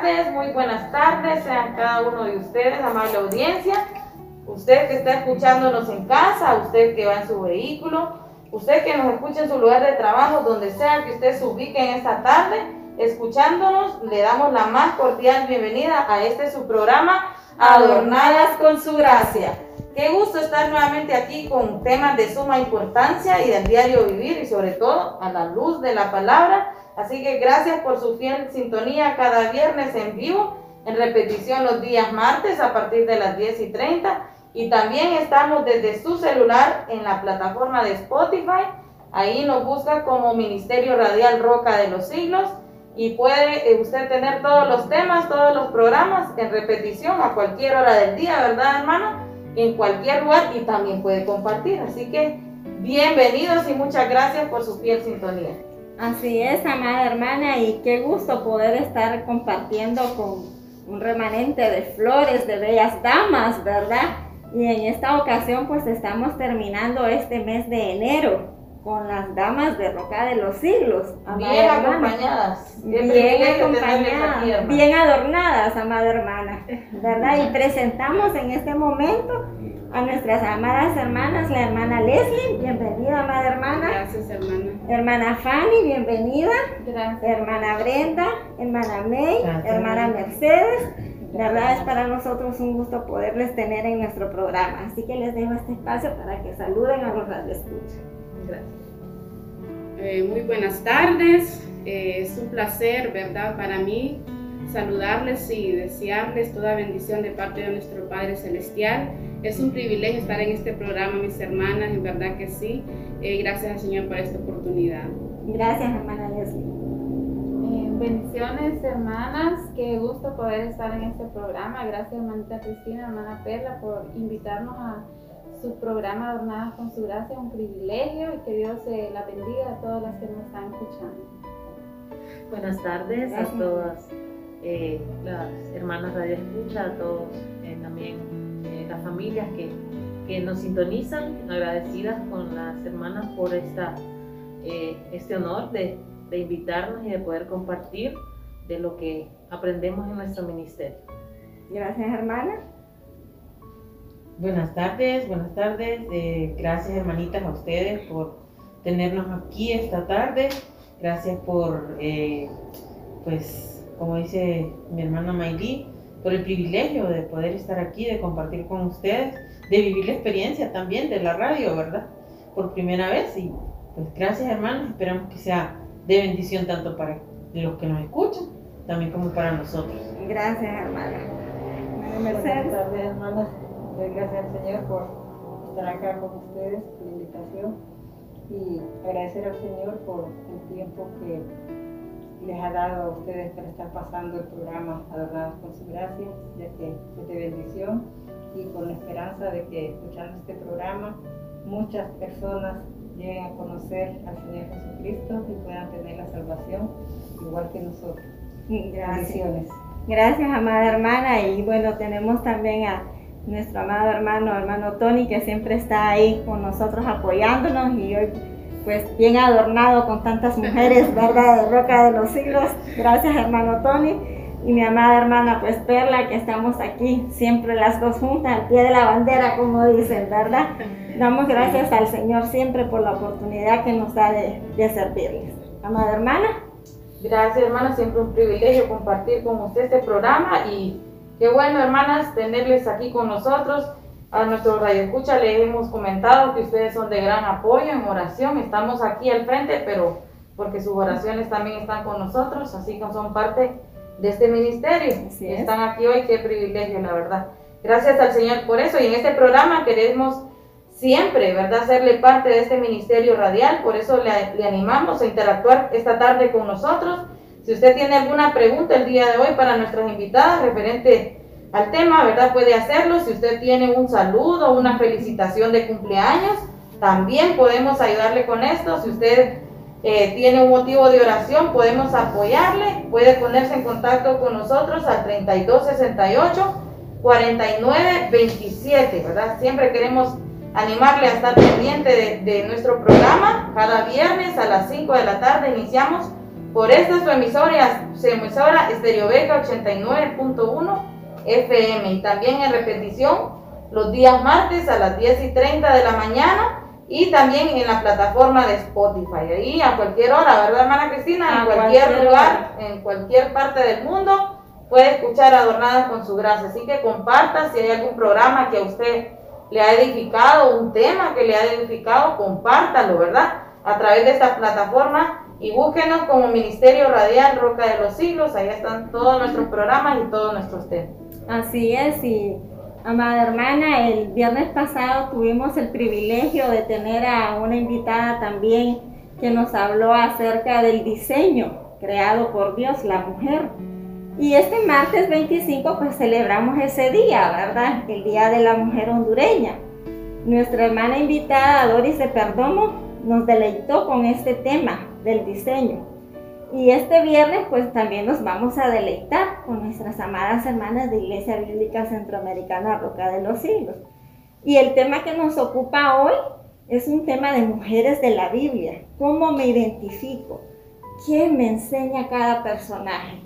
Tardes, muy buenas tardes, sean cada uno de ustedes, amable audiencia. Usted que está escuchándonos en casa, usted que va en su vehículo, usted que nos escucha en su lugar de trabajo, donde sea que usted se ubique en esta tarde, escuchándonos, le damos la más cordial bienvenida a este su programa, Adornadas con su gracia. Qué gusto estar nuevamente aquí con temas de suma importancia y del diario vivir y sobre todo a la luz de la palabra. Así que gracias por su fiel sintonía cada viernes en vivo, en repetición los días martes a partir de las 10 y 30. Y también estamos desde su celular en la plataforma de Spotify. Ahí nos busca como Ministerio Radial Roca de los Siglos y puede eh, usted tener todos los temas, todos los programas en repetición a cualquier hora del día, ¿verdad, hermano? En cualquier lugar y también puede compartir. Así que bienvenidos y muchas gracias por su fiel sintonía. Así es, amada hermana, y qué gusto poder estar compartiendo con un remanente de flores, de bellas damas, ¿verdad? Y en esta ocasión pues estamos terminando este mes de enero con las damas de Roca de los Siglos. Amada bien hermana. acompañadas. Bien, acompañadas, bien adornadas, amada hermana, ¿verdad? Y presentamos en este momento a nuestras amadas hermanas, la hermana Leslie, bienvenida, amada hermana. Gracias, hermana. Hermana Fanny, bienvenida. Gracias. Hermana Brenda, hermana May, Gracias. hermana Mercedes. La verdad es para nosotros un gusto poderles tener en nuestro programa. Así que les dejo este espacio para que saluden a los radioescuchas. Gracias. Eh, muy buenas tardes. Eh, es un placer, ¿verdad? Para mí saludarles y desearles toda bendición de parte de nuestro Padre Celestial. Es un privilegio estar en este programa, mis hermanas, en verdad que sí. Eh, gracias al Señor por esta oportunidad. Gracias, hermana Leslie. Eh, bendiciones, hermanas. Qué gusto poder estar en este programa. Gracias, hermanita Cristina, hermana Perla, por invitarnos a su programa Adornadas con su gracia. Un privilegio y que Dios eh, la bendiga a todas las que nos están escuchando. Buenas tardes Gracias. a todas eh, las hermanas Radio Escucha, a todos eh, también eh, las familias que, que nos sintonizan, agradecidas con las hermanas por esta, eh, este honor de, de invitarnos y de poder compartir de lo que aprendemos en nuestro ministerio. Gracias, hermana. Buenas tardes, buenas tardes. Eh, gracias hermanitas a ustedes por tenernos aquí esta tarde. Gracias por, eh, pues, como dice mi hermana Mayli, por el privilegio de poder estar aquí, de compartir con ustedes, de vivir la experiencia también de la radio, ¿verdad? Por primera vez. Y pues gracias hermanos, esperamos que sea de bendición tanto para los que nos escuchan, también como para nosotros. Gracias, hermana. Mercedes. tardes, hermanas. Doy gracias al Señor por estar acá con ustedes, por la invitación y agradecer al Señor por el tiempo que les ha dado a ustedes para estar pasando el programa Adornados con su gracia, ya que es de bendición y con la esperanza de que escuchando este programa muchas personas lleguen a conocer al Señor Jesucristo y puedan tener la salvación igual que nosotros. Gracias. Gracias, amada hermana. Y bueno, tenemos también a nuestro amado hermano, hermano Tony, que siempre está ahí con nosotros apoyándonos y hoy pues bien adornado con tantas mujeres, ¿verdad? De Roca de los Siglos. Gracias, hermano Tony. Y mi amada hermana, pues Perla, que estamos aquí siempre las dos juntas, al pie de la bandera, como dicen, ¿verdad? Damos gracias al Señor siempre por la oportunidad que nos da de, de servirles. Amada hermana. Gracias, hermanas. Siempre un privilegio compartir con usted este programa y qué bueno, hermanas, tenerles aquí con nosotros. A nuestro radio escucha les hemos comentado que ustedes son de gran apoyo en oración. Estamos aquí al frente, pero porque sus oraciones también están con nosotros, así que son parte de este ministerio. Están aquí hoy, qué privilegio, la verdad. Gracias al Señor por eso. Y en este programa queremos siempre, ¿verdad?, hacerle parte de este ministerio radial. Por eso le, le animamos a interactuar esta tarde con nosotros. Si usted tiene alguna pregunta el día de hoy para nuestras invitadas referente al tema, ¿verdad? Puede hacerlo. Si usted tiene un saludo, una felicitación de cumpleaños, también podemos ayudarle con esto. Si usted eh, tiene un motivo de oración, podemos apoyarle. Puede ponerse en contacto con nosotros al 3268 4927, ¿verdad? Siempre queremos animarle a estar pendiente de, nuestro programa. Cada viernes a las 5 de la tarde iniciamos por esta su emisora, su emisora Beca 89.1 FM y también en repetición los días martes a las 10 y 30 de la mañana y también en la plataforma de Spotify. Ahí a cualquier hora, ¿verdad, hermana Cristina? en cualquier, lugar, en cualquier parte del mundo puede escuchar Adornadas con su gracia. Así que comparta si hay algún programa que a usted le ha edificado, un tema que le ha edificado, compártalo, ¿verdad? A través de esta plataforma y búsquenos como Ministerio Radial Roca de los Siglos. Ahí están todos nuestros programas y todos nuestros temas. Así es, y amada hermana, el viernes pasado tuvimos el privilegio de tener a una invitada también que nos habló acerca del diseño creado por Dios, la mujer. Y este martes 25 pues celebramos ese día, ¿verdad? El Día de la Mujer Hondureña. Nuestra hermana invitada Doris de Perdomo nos deleitó con este tema del diseño. Y este viernes pues también nos vamos a deleitar con nuestras amadas hermanas de Iglesia Bíblica Centroamericana Roca de los Siglos. Y el tema que nos ocupa hoy es un tema de mujeres de la Biblia. ¿Cómo me identifico? ¿Quién me enseña cada personaje?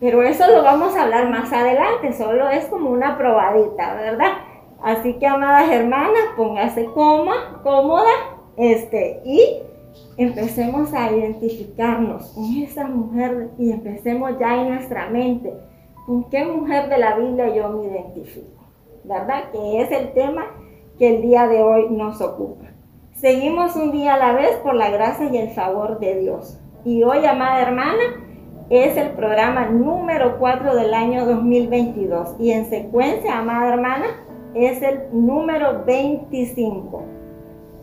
Pero eso lo vamos a hablar más adelante, solo es como una probadita, ¿verdad? Así que, amadas hermanas, póngase cómoda, cómoda, este, y empecemos a identificarnos con esa mujer y empecemos ya en nuestra mente con qué mujer de la Biblia yo me identifico, ¿verdad? Que es el tema que el día de hoy nos ocupa. Seguimos un día a la vez por la gracia y el favor de Dios. Y hoy, amada hermana, es el programa número 4 del año 2022. Y en secuencia, amada hermana, es el número 25.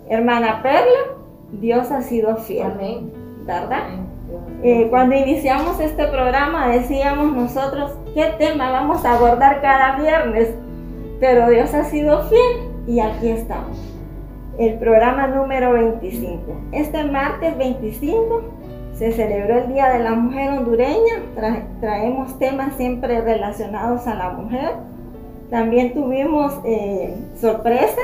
Hermana Perla, Dios ha sido fiel. ¿Verdad? Eh, cuando iniciamos este programa decíamos nosotros qué tema vamos a abordar cada viernes, pero Dios ha sido fiel y aquí estamos. El programa número 25. Este martes 25 se celebró el Día de la Mujer hondureña. traemos temas siempre relacionados a la mujer. También tuvimos eh, sorpresas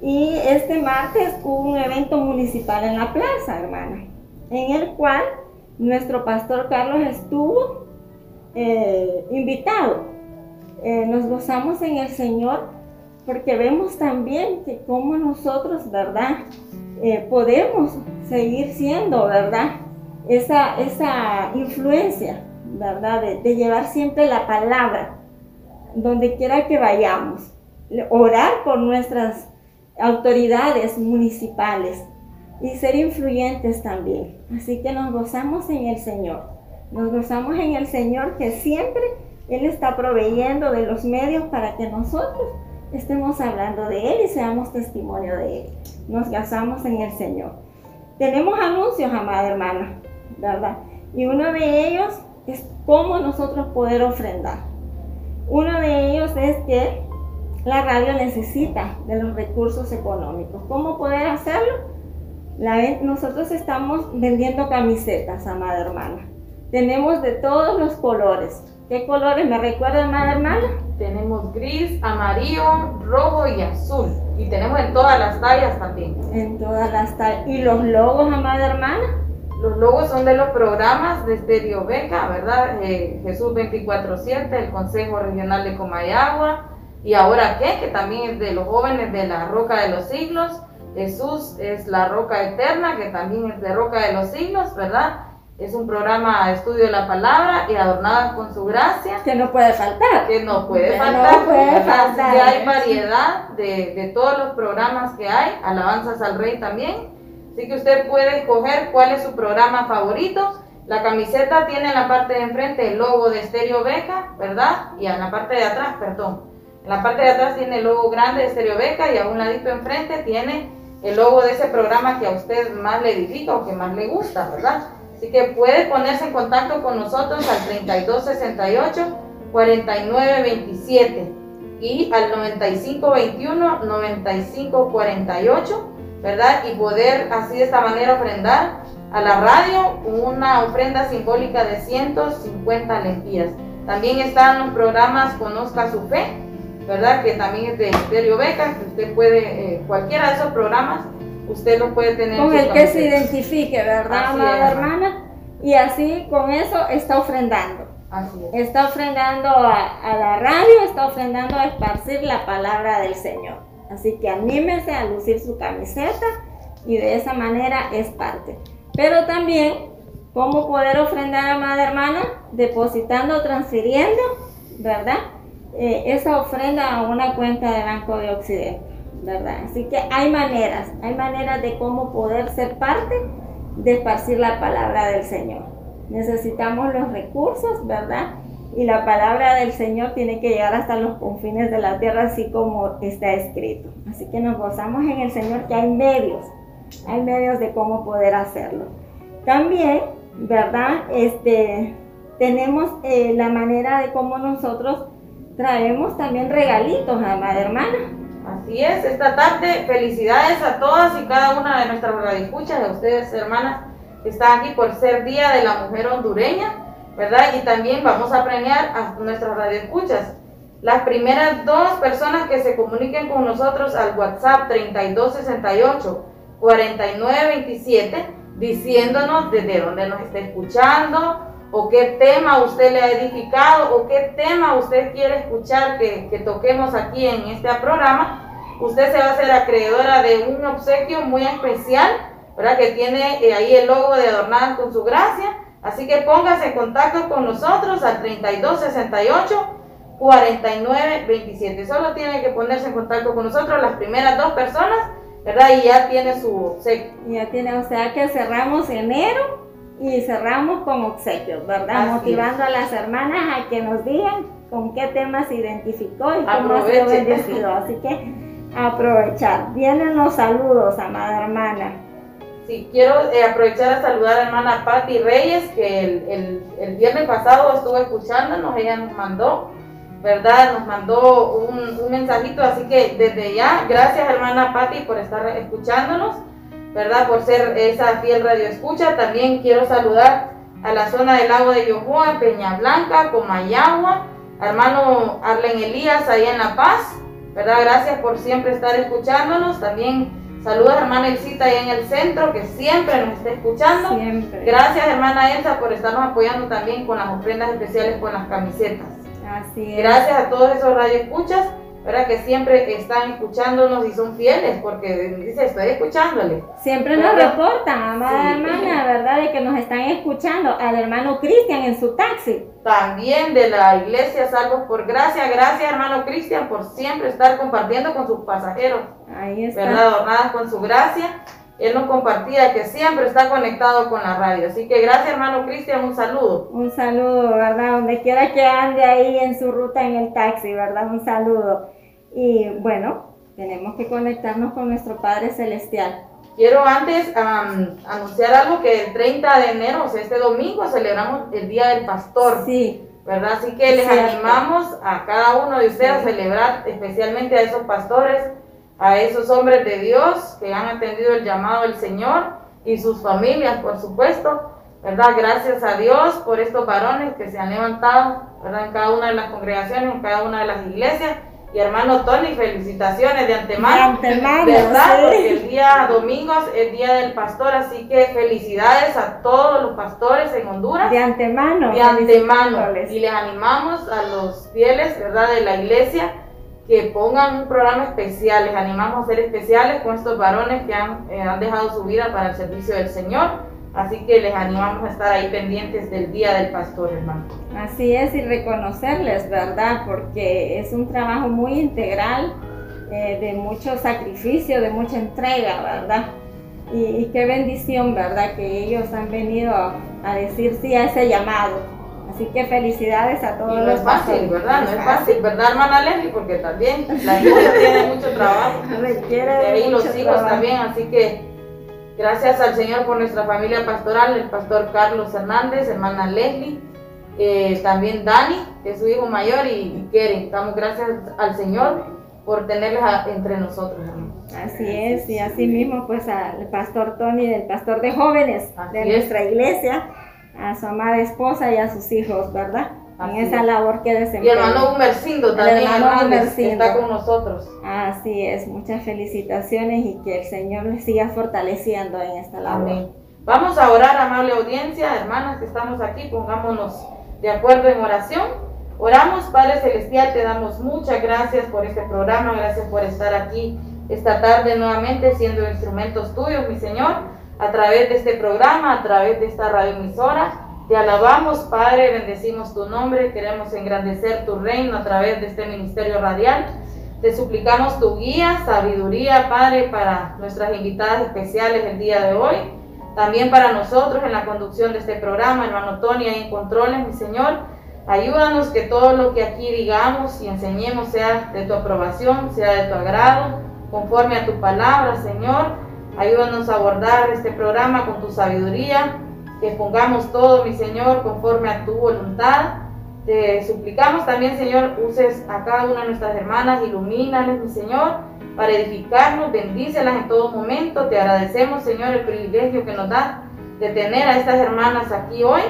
y este martes hubo un evento municipal en la plaza, hermana, en el cual nuestro pastor Carlos estuvo eh, invitado. Eh, nos gozamos en el Señor porque vemos también que como nosotros, ¿verdad? Eh, podemos seguir siendo, ¿verdad? Esa, esa influencia, ¿verdad? de llevar siempre la palabra donde quiera que vayamos. Orar por nuestras autoridades municipales y ser influyentes también. Así que nos gozamos en el Señor. Nos gozamos en el Señor que siempre Él está proveyendo de los medios para que nosotros estemos hablando de Él y seamos testimonio de Él. Nos gozamos en el Señor. Tenemos anuncios, amada hermana, ¿verdad? Y uno de ellos es cómo nosotros poder ofrendar. Uno de ellos es que la radio necesita de los recursos económicos. ¿Cómo poder hacerlo? nosotros estamos vendiendo camisetas, amada hermana. Tenemos de todos los colores. ¿Qué colores me recuerda, amada hermana? Tenemos gris, amarillo, rojo y azul. Y tenemos en todas las tallas también. En todas las tallas. ¿Y los logos, amada hermana? Los logos son de los programas de Stereo Beca, ¿verdad? Eh, Jesús 24-7, el Consejo Regional de Comayagua, y ahora qué, que también es de los jóvenes de la roca de los siglos. Jesús es la roca eterna, que también es de roca de los siglos, ¿verdad? Es un programa de estudio de la palabra y adornadas con su gracia. Que no puede faltar. Que no puede Que faltar. no puede faltar. que hay variedad de, de todos los programas que hay. Alabanzas al Rey también. Así que usted puede escoger cuál es su programa favorito. La camiseta tiene en la parte de enfrente el logo de Estéreo Beca, ¿verdad? Y en la parte de atrás, perdón. La parte de atrás tiene el logo grande de Estéreo Beca y a un ladito enfrente tiene el logo de ese programa que a usted más le edifica o que más le gusta, ¿verdad? Así que puede ponerse en contacto con nosotros al 3268 4927 y al 9521 9548, ¿verdad? Y poder así de esta manera ofrendar a la radio una ofrenda simbólica de 150 lempiras. También están los programas Conozca su fe, ¿verdad? Que también es de Estéreo Beca, que usted puede, eh, cualquiera de esos programas, usted lo puede tener. en Con el que se identifique, ¿verdad, amada hermana? Y así con eso está ofrendando. Así es. Está ofrendando a, a la radio, está ofrendando a esparcir la palabra del Señor. Así que anímese a lucir su camiseta y de esa manera es parte. Pero también, ¿cómo poder ofrendar, amada hermana? Depositando transfiriendo, ¿verdad? Eh, esa ofrenda a una cuenta de Banco de Occidente, ¿verdad? Así que hay maneras, hay maneras de cómo poder ser parte de esparcir la palabra del Señor. Necesitamos los recursos, ¿verdad? Y la palabra del Señor tiene que llegar hasta los confines de la tierra, así como está escrito. Así que nos gozamos en el Señor que hay medios, hay medios de cómo poder hacerlo. También, ¿verdad? Este, tenemos eh, la manera de cómo nosotros traemos también regalitos, amada hermana. Así es, esta tarde felicidades a todas y cada una de nuestras radioescuchas, a ustedes hermanas que están aquí por ser Día de la Mujer Hondureña, ¿verdad? Y también vamos a premiar a nuestras radioescuchas. Las primeras dos personas que se comuniquen con nosotros al WhatsApp 3268 4927 diciéndonos desde dónde nos está escuchando o qué tema usted le ha edificado o qué tema usted quiere escuchar que, que toquemos aquí en este programa, usted se va a hacer acreedora de un obsequio muy especial, ¿verdad? Que tiene eh, ahí el logo de Adornadas con su gracia. Así que póngase en contacto con nosotros al 3268 4927. Solo tiene que ponerse en contacto con nosotros las primeras dos personas, ¿verdad? Y ya tiene su obsequio. Ya tiene, o sea que cerramos enero y cerramos con obsequios, ¿verdad? Así Motivando a las hermanas a que nos digan con qué tema se identificó y cómo Aproveche. bendecido. Así que aprovechar. Vienen los saludos, amada hermana. Sí, quiero eh, aprovechar a saludar a hermana Patti Reyes, que el, el- el viernes pasado estuvo escuchándonos, ella nos mandó, ¿verdad? Nos mandó un, un mensajito, así que desde ya, gracias hermana Patti por estar escuchándonos, ¿verdad? Por ser esa fiel radio escucha. También quiero saludar a la zona del lago de Yohoa, Peña Blanca, Comayagua, hermano Arlen Elías ahí en La Paz, ¿verdad? Gracias por siempre estar escuchándonos. También saludos a hermana Elcita ahí en el centro, que siempre nos está escuchando. Siempre. Gracias hermana Elsa por estarnos apoyando también con las ofrendas especiales con las camisetas. Así es. Gracias a todos esos radioescuchas, ¿verdad? Que siempre están escuchándonos y son fieles, porque dice, estoy escuchándole. Siempre nos reportan, amada Sí. hermana, ¿verdad? De que nos están escuchando. Al hermano Cristian en su taxi. También de la iglesia Salvos por Gracia. Gracias hermano Cristian por siempre estar compartiendo con sus pasajeros, Ahí está. ¿verdad? Adornadas con su gracia. Él nos compartía que siempre está conectado con la radio. Así que gracias hermano Cristian, un saludo. Un saludo, ¿verdad? Donde quiera que ande ahí en su ruta en el taxi, ¿verdad? Un saludo. Y bueno, tenemos que conectarnos con nuestro Padre Celestial. Quiero antes am, anunciar algo que el 30 de enero, o sea, este domingo, celebramos el Día del Pastor, Sí, ¿verdad? Así que les Cierto. animamos a cada uno de ustedes a Sí. celebrar especialmente a esos pastores, a esos hombres de Dios que han atendido el llamado del Señor y sus familias, por supuesto, ¿verdad? Gracias a Dios por estos varones que se han levantado, ¿verdad? En cada una de las congregaciones, en cada una de las iglesias. Y hermano Tony, felicitaciones de antemano. De antemano, ¿Verdad? sí. Porque el día domingo es el día del pastor, así que felicidades a todos los pastores en Honduras de antemano. de antemano y les animamos a los fieles verdad de la iglesia que pongan un programa especial les animamos a ser especiales con estos varones que han, eh, han dejado su vida para el servicio del Señor Así que les animamos a estar ahí pendientes del Día del Pastor, hermano. Así es, y reconocerles, ¿verdad? Porque es un trabajo muy integral, eh, de mucho sacrificio, de mucha entrega, ¿verdad? Y, y, qué bendición, ¿verdad? Que ellos han venido a decir sí a ese llamado. Así que felicidades a todos y no los es fácil, pastores. ¿verdad? No es fácil, ¿verdad, hermana Leslie? Porque también la iglesia tiene mucho trabajo. Requiere De de ahí los mucho hijos trabajo. también, así que gracias al Señor por nuestra familia pastoral, el pastor Carlos Hernández, hermana Leslie, eh, también Dani, que es su hijo mayor, y, y Keren. Damos gracias al Señor por tenerles a- entre nosotros, hermanos. Así es, y así mismo pues al pastor Tony, del pastor de jóvenes Así de es. nuestra iglesia, a su amada esposa y a sus hijos, ¿verdad? Así en esa es. labor que Y desempeñan. hermano Humercindo El también, hermano Humercindo. está con nosotros. Así es, muchas felicitaciones y que el Señor les siga fortaleciendo en esta labor. Amén. Vamos a orar, amable audiencia, hermanas que estamos aquí, pongámonos de acuerdo en oración. Oramos, Padre Celestial, te damos muchas gracias por este programa, gracias por estar aquí esta tarde nuevamente siendo instrumentos tuyos, mi Señor, a través de este programa, a través de esta radioemisora. Te alabamos, Padre, bendecimos tu nombre, queremos engrandecer tu reino a través de este ministerio radial. Te suplicamos tu guía, sabiduría, Padre, para nuestras invitadas especiales el día de hoy. También para nosotros en la conducción de este programa, hermano Tony, ahí en controles, mi Señor. Ayúdanos que todo lo que aquí digamos y enseñemos sea de tu aprobación, sea de tu agrado, conforme a tu palabra, Señor. Ayúdanos a abordar este programa con tu sabiduría, que pongamos todo, mi Señor, conforme a tu voluntad. Te suplicamos también, Señor, uses a cada una de nuestras hermanas, ilumínales, mi Señor, para edificarnos, bendícelas en todo momento. Te agradecemos, Señor, el privilegio que nos da de tener a estas hermanas aquí hoy.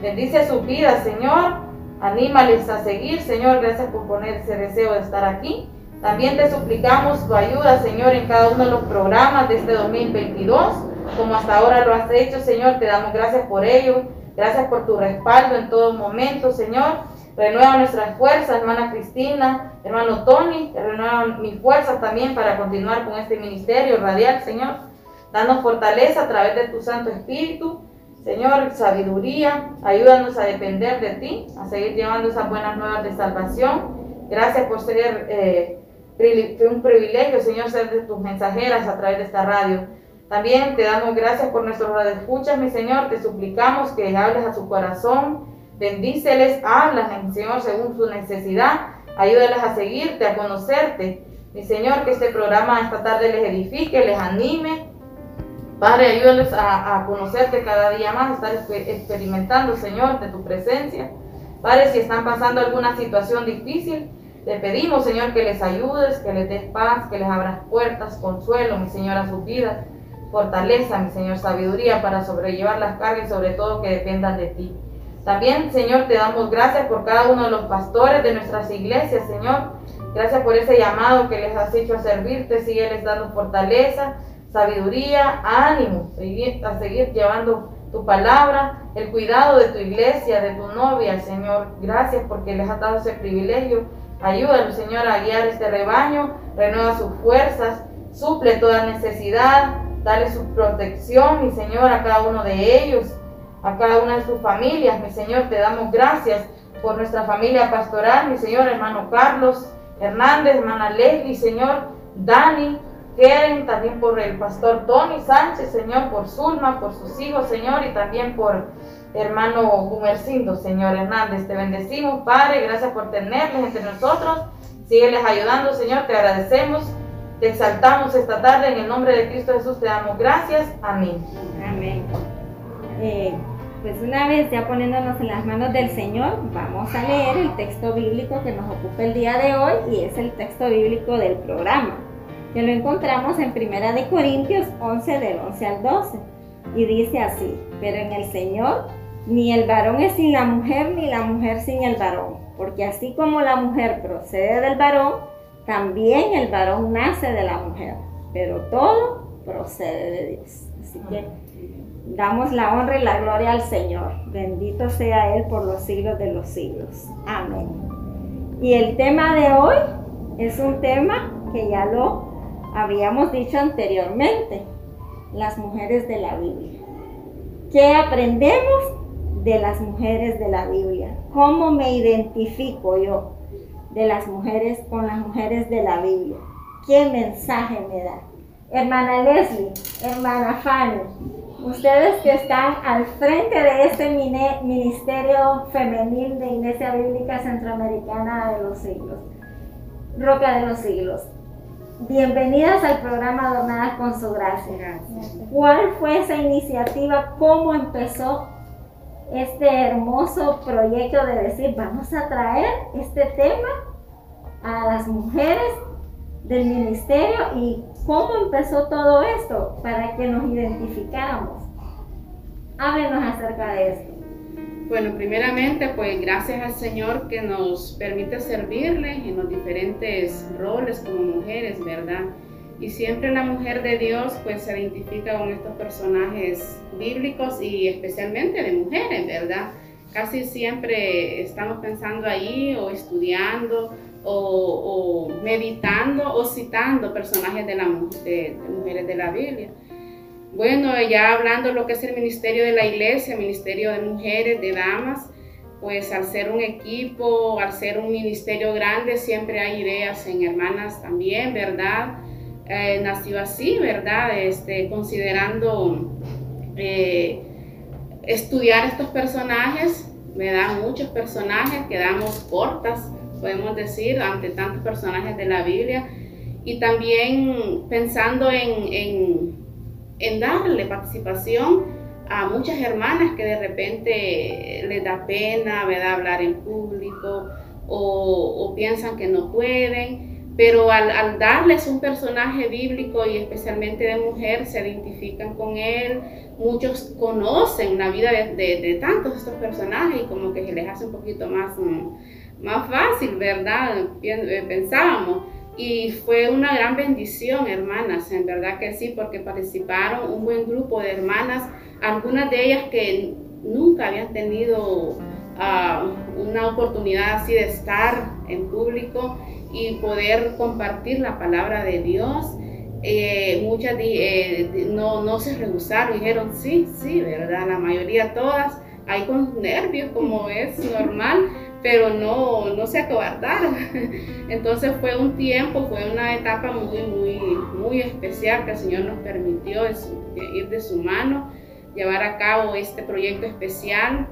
Bendice sus vidas, Señor. Anímales a seguir, Señor. Gracias por poner ese deseo de estar aquí. También te suplicamos tu ayuda, Señor, en cada uno de los programas de este 2022, como hasta ahora lo has hecho, Señor. Te damos gracias por ello. Gracias por tu respaldo en todo momento, Señor. Renueva nuestras fuerzas, hermana Cristina, hermano Tony. Renueva mis fuerzas también para continuar con este ministerio radial, Señor. Danos fortaleza a través de tu Santo Espíritu. Señor, sabiduría, ayúdanos a depender de ti, a seguir llevando esas buenas nuevas de salvación. Gracias por ser eh, un privilegio, Señor, ser de tus mensajeras a través de esta radio. También te damos gracias por nuestros radioescuchas, mi Señor. Te suplicamos que hables a su corazón, bendíceles, hablas, Señor, según su necesidad. Ayúdales a seguirte, a conocerte. Mi Señor, que este programa esta tarde les edifique, les anime. Padre, ayúdales a, a conocerte cada día más, estar exper- experimentando, Señor, de tu presencia. Padre, si están pasando alguna situación difícil, te pedimos, Señor, que les ayudes, que les des paz, que les abras puertas, consuelo, mi Señor, a sus vidas. Fortaleza, mi Señor, sabiduría para sobrellevar las cargas y sobre todo que dependan de ti. También, Señor, te damos gracias por cada uno de los pastores de nuestras iglesias, Señor. Gracias por ese llamado que les has hecho a servirte. Sigue les dando fortaleza, sabiduría, ánimo, a seguir llevando tu palabra, el cuidado de tu iglesia, de tu novia, Señor. Gracias porque les has dado ese privilegio. Ayúdanos, Señor, a guiar este rebaño, renueva sus fuerzas, suple toda necesidad, dale su protección, mi Señor, a cada uno de ellos, a cada una de sus familias, mi Señor, te damos gracias por nuestra familia pastoral, mi Señor, hermano Carlos Hernández, hermana Leslie, Señor, Dani, Keren, también por el pastor Tony Sánchez, Señor, por Zulma, por sus hijos, Señor, y también por hermano Gumercindo, Señor Hernández. Te bendecimos, Padre, gracias por tenerles entre nosotros. Sígueles ayudando, Señor, te agradecemos. Te exaltamos esta tarde en el nombre de Cristo Jesús, te damos gracias. Amén. Amén. Eh, pues una vez ya poniéndonos en las manos del Señor, vamos a leer el texto bíblico que nos ocupa el día de hoy y es el texto bíblico del programa, que lo encontramos en Primera de Corintios 11 del 11 al 12 y dice así, pero en el Señor ni el varón es sin la mujer ni la mujer sin el varón, porque así como la mujer procede del varón, también el varón nace de la mujer, pero todo procede de Dios. Así que damos la honra y la gloria al Señor. Bendito sea Él por los siglos de los siglos. Amén. Y el tema de hoy es un tema que ya lo habíamos dicho anteriormente, las mujeres de la Biblia. ¿Qué aprendemos de las mujeres de la Biblia? ¿Cómo me identifico yo de las mujeres con las mujeres de la Biblia? ¿Qué mensaje me da? Hermana Leslie, hermana Fanny, ustedes que están al frente de este ministerio femenil de Iglesia Bíblica Centroamericana de los Siglos, Roca de los Siglos. Bienvenidas al programa Adornadas con su gracia. ¿Cuál fue esa iniciativa? ¿Cómo empezó este hermoso proyecto de decir, vamos a traer este tema a las mujeres del ministerio y cómo empezó todo esto para que nos identificáramos? Háblenos acerca de esto. Bueno, primeramente, pues gracias al Señor que nos permite servirle en los diferentes roles como mujeres, ¿verdad? Y siempre la mujer de Dios pues se identifica con estos personajes bíblicos y especialmente de mujeres, ¿verdad? Casi siempre estamos pensando ahí o estudiando o, meditando o citando personajes de, la, de mujeres de la Biblia. Bueno, ya hablando lo que es el ministerio de la iglesia, ministerio de mujeres, de damas, pues al ser un equipo, al ser un ministerio grande, siempre hay ideas en hermanas también, ¿verdad? Eh, nació así, ¿verdad? Este, considerando eh, estudiar estos personajes, me dan muchos personajes, quedamos cortas, podemos decir, ante tantos personajes de la Biblia, y también pensando en en darle participación a muchas hermanas que de repente les da pena ¿verdad? hablar en público o, piensan que no pueden, pero al, darles un personaje bíblico y especialmente de mujer, se identifican con él, muchos conocen la vida de, de, tantos estos personajes y como que se les hace un poquito más, mm, más fácil, ¿verdad? Eh, pensábamos. Y fue una gran bendición, hermanas, en verdad que sí, porque participaron un buen grupo de hermanas, algunas de ellas que nunca habían tenido ah, una oportunidad así de estar en público y poder compartir la palabra de Dios. Eh, muchas eh, no, no se rehusaron, dijeron sí, sí, ¿verdad? La mayoría todas, hay con nervios como es normal, pero no, no se acobardaron. Entonces fue un tiempo, fue una etapa muy, muy, muy especial que el Señor nos permitió ir de su mano, llevar a cabo este proyecto especial.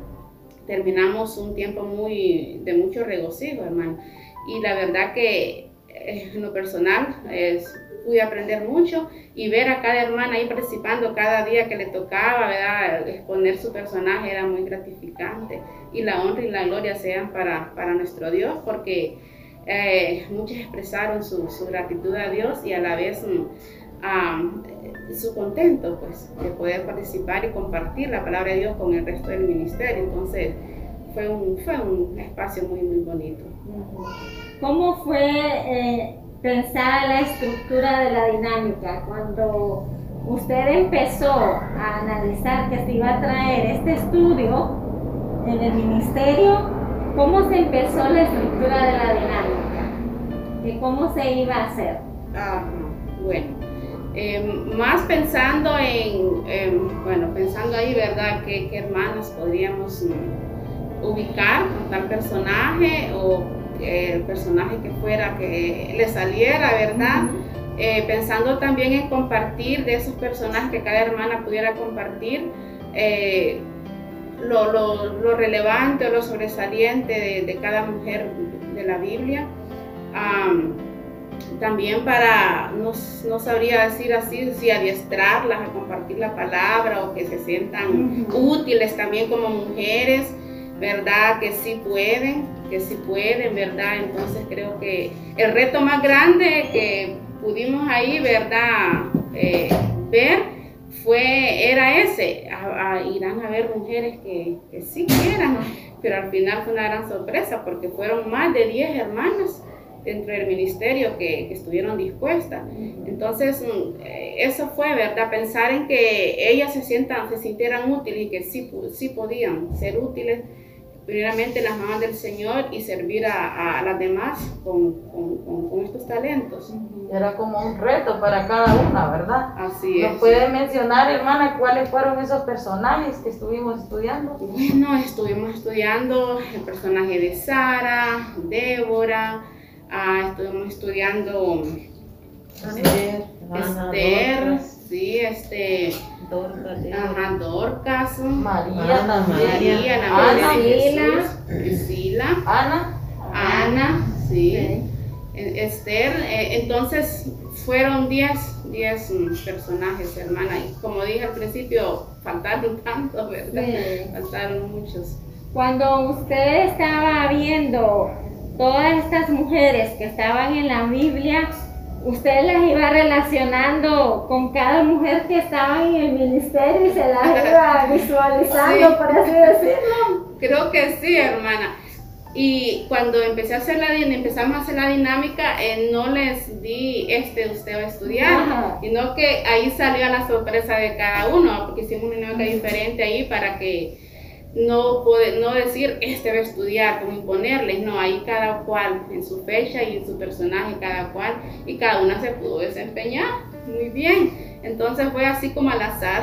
Terminamos un tiempo muy, de mucho regocijo, hermano. Y la verdad que eh, en lo personal es, pude aprender mucho y ver a cada hermana ahí participando cada día que le tocaba, ¿verdad? Exponer su personaje era muy gratificante y la honra y la gloria sean para, para nuestro Dios porque eh, muchos expresaron su, su, gratitud a Dios y a la vez mm, su contento pues de poder participar y compartir la palabra de Dios con el resto del ministerio. Entonces fue un, fue un espacio muy, muy bonito. ¿Cómo fue eh, pensar la estructura de la dinámica cuando usted empezó a analizar que se iba a traer este estudio en el ministerio? ¿Cómo se empezó la estructura de la dinámica? ¿Y cómo se iba a hacer? Ah, bueno, em, más pensando en, bueno, pensando ahí, ¿verdad? ¿Qué, qué hermanas podríamos mm, ubicar tal personaje o el personaje que fuera que le saliera, ¿verdad? Eh, pensando también en compartir de esos personajes que cada hermana pudiera compartir eh, lo, lo, relevante o lo sobresaliente de, cada mujer de la Biblia. también para, no, no, sabría decir así, si adiestrarlas a compartir la palabra o que se sientan útiles también como mujeres, ¿verdad? Que sí pueden que si pueden, ¿verdad? Entonces creo que el reto más grande que pudimos ahí, ¿verdad? Eh, ver fue, era ese, irán a ver mujeres que, que sí quieran, pero al final fue una gran sorpresa porque fueron más de 10 hermanas dentro del ministerio que, que, estuvieron dispuestas. Entonces, mm, eso fue, ¿verdad? Pensar en que ellas se, sientan, se sintieran útiles y que sí, sí podían ser útiles primeramente las manos del Señor y servir a, a las demás con, con, con, estos talentos. Era como un reto para cada una, ¿verdad? Así es. ¿Nos puede mencionar, hermana, cuáles fueron esos personajes que estuvimos estudiando? Bueno, estuvimos estudiando el personaje de Sara, Débora, ah, estuvimos estudiando Esther, Esther sí, este Dorcas, Ajá, Dorcas, María Ana, también. María, la Ana, Priscila. Ana. Ana, sí, Esther, eh, entonces fueron 10 10 mm, personajes, hermana, y como dije al principio, faltaron tantos, ¿verdad? Sí. Faltaron muchos. Cuando usted estaba viendo todas estas mujeres que estaban en la Biblia, usted las iba relacionando con cada mujer que estaba en el ministerio y se las iba visualizando, Sí. por así decirlo. Creo que sí, hermana. Y cuando empecé a hacer la empezamos a hacer la dinámica, eh, no les di este usted va a estudiar, Ajá. sino que ahí salió la sorpresa de cada uno, porque hicimos una dinámica diferente ahí para que no puede, no decir este va a estudiar, como imponerles, no, ahí cada cual en su fecha y en su personaje cada cual, y cada una se pudo desempeñar muy bien. Entonces fue así como al azar.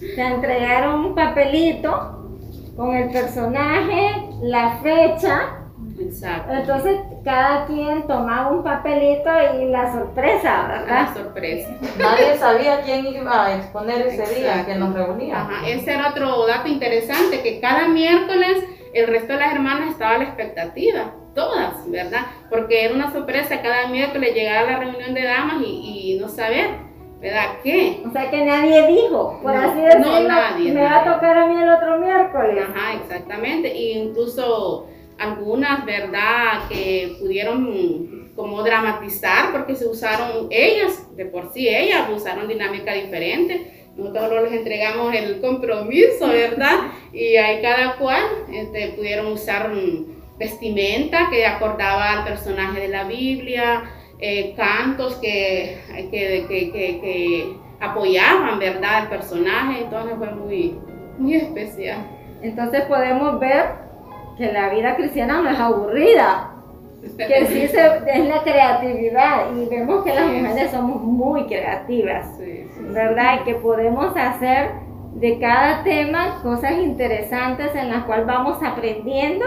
Te entregaron un papelito con el personaje, la fecha, Exacto. entonces cada quien tomaba un papelito y la sorpresa, La ¿verdad? sorpresa. Nadie sabía quién iba a exponer ese día que nos reuníamos. Ajá, ese era otro dato interesante, que cada miércoles el resto de las hermanas estaba a la expectativa, todas, ¿verdad? Porque era una sorpresa cada miércoles llegar a la reunión de damas y, y no saber, ¿verdad? ¿Qué? O sea que nadie dijo, por No, así no, decirlo, nadie, me va a tocar a mí el otro miércoles. Ajá, exactamente. E incluso algunas, ¿verdad? Que pudieron como dramatizar porque se usaron ellas, de por sí ellas usaron dinámica diferente. Nosotros solo les entregamos el compromiso, ¿verdad? Y ahí cada cual este, pudieron usar vestimenta que acordaba al personaje de la Biblia, eh, cantos que, que, que- que apoyaban, ¿verdad? Al personaje. Entonces fue muy, muy especial. Entonces podemos ver que la vida cristiana no es aburrida, que sí se, es la creatividad y vemos que las mujeres somos muy creativas, Sí, sí. ¿verdad? Y que podemos hacer de cada tema cosas interesantes en las cuales vamos aprendiendo,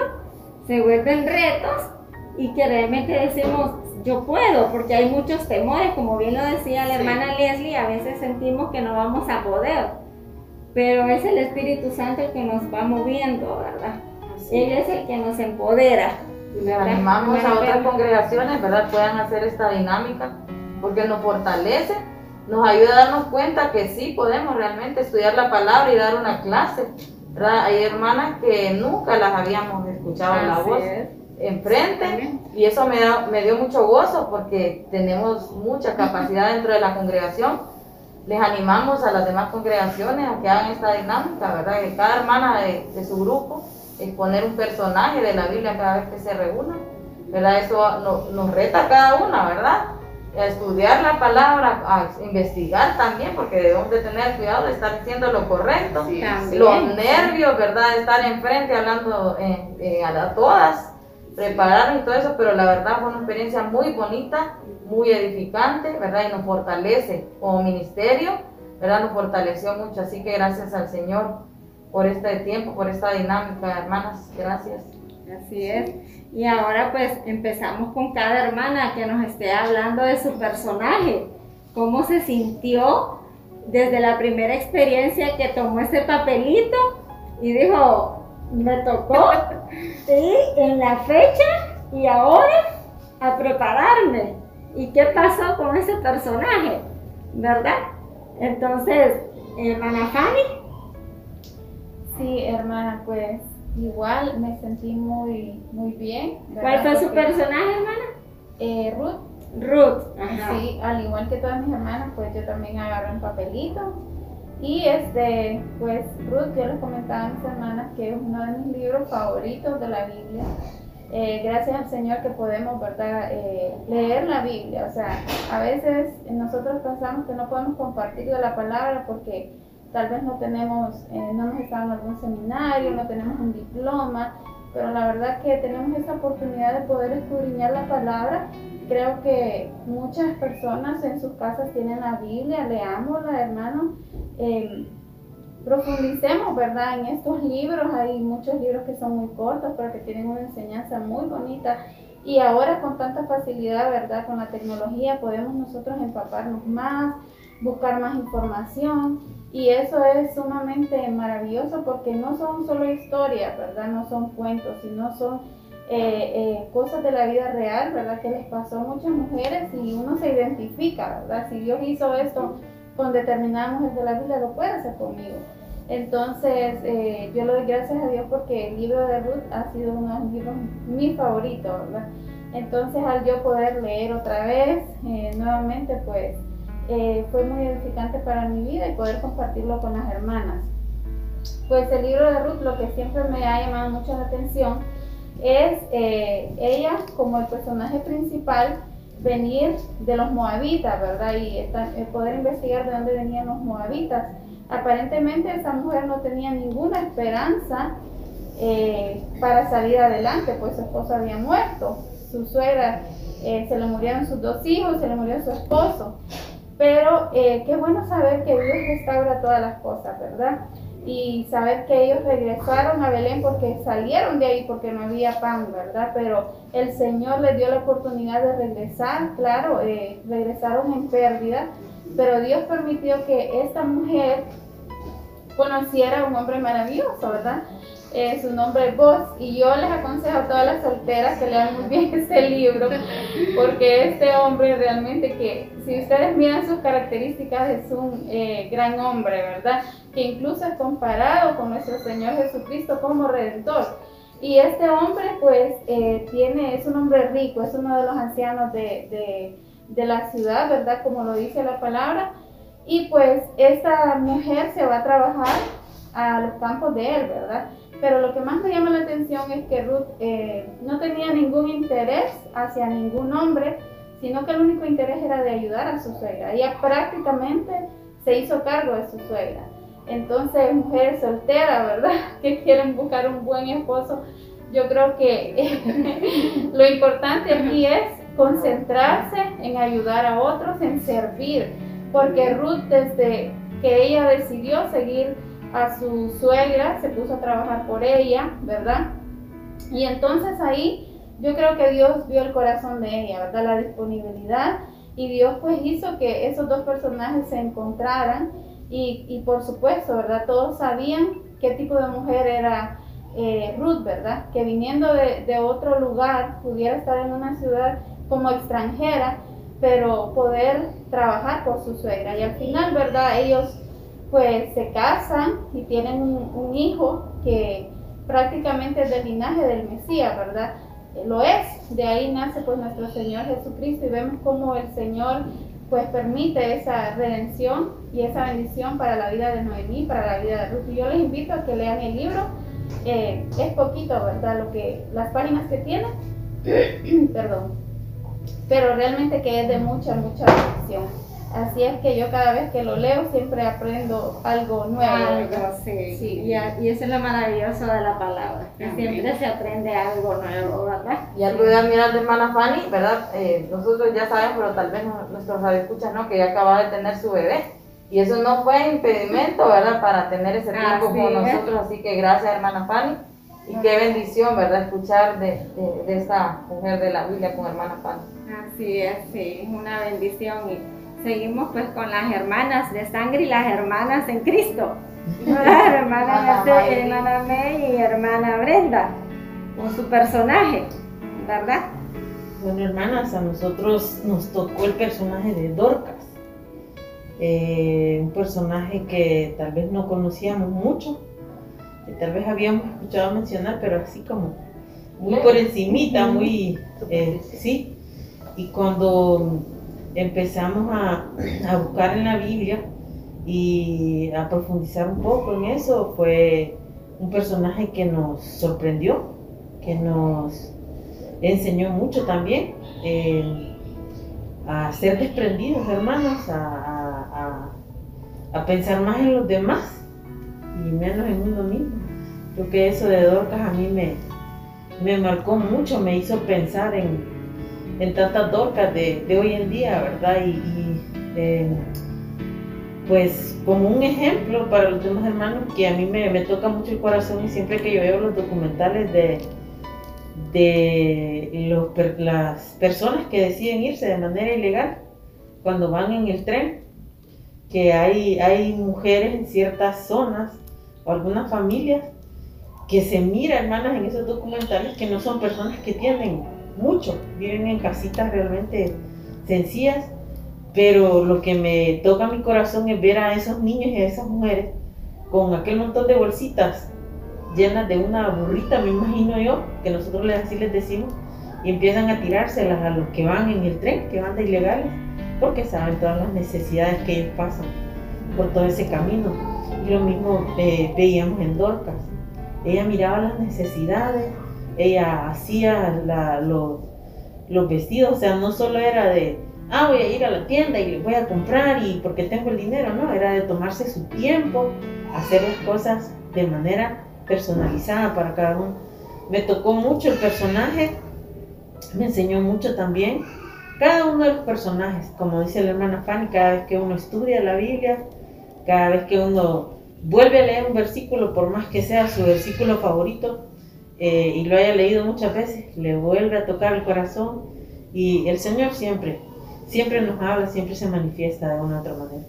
se vuelven retos y que realmente decimos, yo puedo, porque hay muchos temores, como bien lo decía la hermana Leslie, a veces sentimos que no vamos a poder, pero es el Espíritu Santo el que nos va moviendo, ¿verdad? Él es el que nos empodera. Le animamos a otras congregaciones, ¿verdad? Puedan hacer esta dinámica porque nos fortalece, nos ayuda a darnos cuenta que sí podemos realmente estudiar la palabra y dar una clase. ¿verdad? Hay hermanas que nunca las habíamos escuchado la Así voz es. enfrente y eso me, da- me dio mucho gozo porque tenemos mucha capacidad dentro de la congregación. Les animamos a las demás congregaciones a que hagan esta dinámica, ¿verdad? Que cada hermana de, de su grupo exponer un personaje de la Biblia cada vez que se reúnan, ¿verdad? Eso no- nos reta a cada una, ¿verdad? A estudiar la palabra, a investigar también, porque debemos de tener cuidado de estar haciendo lo correcto Sí, También. los nervios, ¿verdad? De estar enfrente hablando eh, eh, a todas, prepararnos y todo eso, pero la verdad fue una experiencia muy bonita, muy edificante, ¿verdad? Y nos fortalece como ministerio, ¿verdad? Nos fortaleció mucho, así que gracias al Señor por este tiempo, por esta dinámica, hermanas, gracias. Así es. Y ahora pues empezamos con cada hermana que nos esté hablando de su personaje. ¿Cómo se sintió desde la primera experiencia que tomó ese papelito y dijo, me tocó y en la fecha y ahora a prepararme? ¿Y qué pasó con ese personaje? ¿Verdad? Entonces, hermana Fanny, Sí, hermana, pues igual me sentí muy, muy bien. ¿cuál fue su personaje, hermana? eh, Ruth, Ruth. Ajá. sí, al igual que todas mis hermanas, pues yo también agarré un papelito. Y este, pues Ruth, yo les comentaba a mis hermanas que es uno de mis libros favoritos de la Biblia. Eh, gracias al Señor que podemos, ¿verdad?, Eh, leer la Biblia. O sea, a veces nosotros pensamos que no podemos compartir de la palabra porque tal vez no tenemos, eh, no hemos estado en algún seminario, no tenemos un diploma, pero la verdad que tenemos esa oportunidad de poder escudriñar la palabra. Creo que muchas personas en sus casas tienen la Biblia, leámosla, hermanos. Eh, profundicemos, ¿verdad? En estos libros, hay muchos libros que son muy cortos, pero que tienen una enseñanza muy bonita. Y ahora con tanta facilidad, ¿verdad? Con la tecnología podemos nosotros empaparnos más, buscar más información. Y eso es sumamente maravilloso porque no son solo historias, ¿verdad? No son cuentos, sino son eh, eh, cosas de la vida real, ¿verdad? Que les pasó a muchas mujeres y uno se identifica, ¿verdad? Si Dios hizo esto con determinadas mujeres de la Biblia, lo puede hacer conmigo. Entonces, eh, yo le doy gracias a Dios porque el libro de Ruth ha sido uno de los libros mi favorito, ¿verdad? Entonces, al yo poder leer otra vez, eh, nuevamente, pues, eh, fue muy edificante para mi vida y poder compartirlo con las hermanas. Pues el libro de Ruth, lo que siempre me ha llamado mucho la atención es ella como el personaje principal venir de los moabitas, ¿verdad? Y poder investigar de dónde venían los moabitas Aparentemente esa mujer no tenía ninguna esperanza eh, para salir adelante, pues su esposo había muerto, su suegra eh, se le murieron sus dos hijos, se le murió su esposo. Pero eh, qué bueno saber que Dios restaura todas las cosas, ¿verdad? Y saber que ellos regresaron a Belén porque salieron de ahí porque no había pan, ¿verdad? Pero el Señor les dio la oportunidad de regresar, claro, regresaron en pérdida, pero Dios permitió que esta mujer conociera a un hombre maravilloso, ¿verdad? Eh, su nombre es Vos y yo les aconsejo a todas las solteras que lean muy bien este libro porque este hombre realmente que si ustedes miran sus características es un eh, gran hombre, ¿verdad? Que incluso es comparado con nuestro Señor Jesucristo como redentor. Y este hombre pues eh, tiene, es un hombre rico, es uno de los ancianos de, de de la ciudad, ¿verdad? Como lo dice la palabra. Y pues esta mujer se va a trabajar a los campos de él, ¿verdad? Pero lo que más me llama la atención es que Ruth eh, no tenía ningún interés hacia ningún hombre, sino que el único interés era de ayudar a su suegra. Ella prácticamente se hizo cargo de su suegra. Entonces, mujeres solteras, ¿verdad? Que quieren buscar un buen esposo. Yo creo que lo importante aquí es concentrarse en ayudar a otros, en servir, porque Ruth desde que ella decidió seguir a su suegra, se puso a trabajar por ella, ¿verdad? Y entonces ahí yo creo que Dios vio el corazón de ella, ¿verdad? La disponibilidad y Dios pues hizo que esos dos personajes se encontraran y, por supuesto, ¿verdad? Todos sabían qué tipo de mujer era eh, Ruth, ¿verdad? Que viniendo de, de otro lugar pudiera estar en una ciudad como extranjera, pero poder trabajar por su suegra. Y al final, ¿verdad? Ellos pues se casan y tienen un, hijo que prácticamente es del linaje del Mesías, ¿verdad? Eh, lo es, de ahí nace pues nuestro Señor Jesucristo y vemos cómo el Señor pues permite esa redención y esa bendición para la vida de Noemí, para la vida de Ruth. Y yo les invito a que lean el libro, eh, es poquito, ¿verdad? Lo que, las páginas que tiene, perdón, pero realmente que es de mucha, mucha bendición. Así es que yo cada vez que lo leo siempre aprendo algo nuevo. Algo, sí. sí. Y, y, eso es lo maravilloso de la palabra, que siempre se aprende algo nuevo, ¿verdad? Y algo de admirar de hermana Fanny, ¿verdad? Eh, nosotros ya sabemos, pero tal vez nuestros radioescuchas, ¿no? Que ella acaba de tener su bebé. Y eso no fue impedimento, ¿verdad? Para tener ese tiempo con nosotros. Así que gracias, hermana Fanny. Y qué bendición, ¿verdad? Escuchar de, de, de esta mujer de la Biblia con hermana Fanny. Así es, sí, una bendición. Y seguimos pues con las hermanas de sangre y las hermanas en Cristo. hermana, hermana May y hermana Brenda, con su personaje, ¿verdad? Bueno, hermanas, a nosotros nos tocó el personaje de Dorcas. Eh, un personaje que tal vez no conocíamos mucho, que tal vez habíamos escuchado mencionar, pero así como muy por encimita, muy, eh, sí, y cuando empezamos a, buscar en la Biblia y a profundizar un poco en eso, fue un personaje que nos sorprendió, que nos enseñó mucho también eh, a ser desprendidos, hermanos, a, a pensar más en los demás y menos en uno mismo. Creo que eso de Dorcas a mí me, me marcó mucho, me hizo pensar en, en tantas Dorcas de, de, hoy en día, ¿verdad? Y, y eh, pues como un ejemplo para los demás hermanos que a mí me, me, toca mucho el corazón y siempre que yo veo los documentales de, de los, las personas que deciden irse de manera ilegal cuando van en el tren, que hay, hay mujeres en ciertas zonas o algunas familias que se mira, hermanas, en esos documentales que no son personas que tienen mucho, viven en casitas realmente sencillas, pero lo que me toca mi corazón es ver a esos niños y a esas mujeres con aquel montón de bolsitas llenas de una burrita, me imagino yo, que nosotros así les decimos, y empiezan a tirárselas a los que van en el tren, que van de ilegales, porque saben todas las necesidades que ellos pasan por todo ese camino. Y lo mismo eh, veíamos en Dorcas. Ella miraba las necesidades, ella hacía los, los vestidos, o sea, no solo era de, ah, voy a ir a la tienda y voy a comprar y porque tengo el dinero, no, era de tomarse su tiempo, hacer las cosas de manera personalizada para cada uno. Me tocó mucho el personaje, me enseñó mucho también cada uno de los personajes, como dice la hermana Fanny, cada vez que uno estudia la Biblia, cada vez que uno vuelve a leer un versículo, por más que sea su versículo favorito, eh, y lo haya leído muchas veces, le vuelve a tocar el corazón y el Señor siempre, siempre nos habla, siempre se manifiesta de una u otra manera.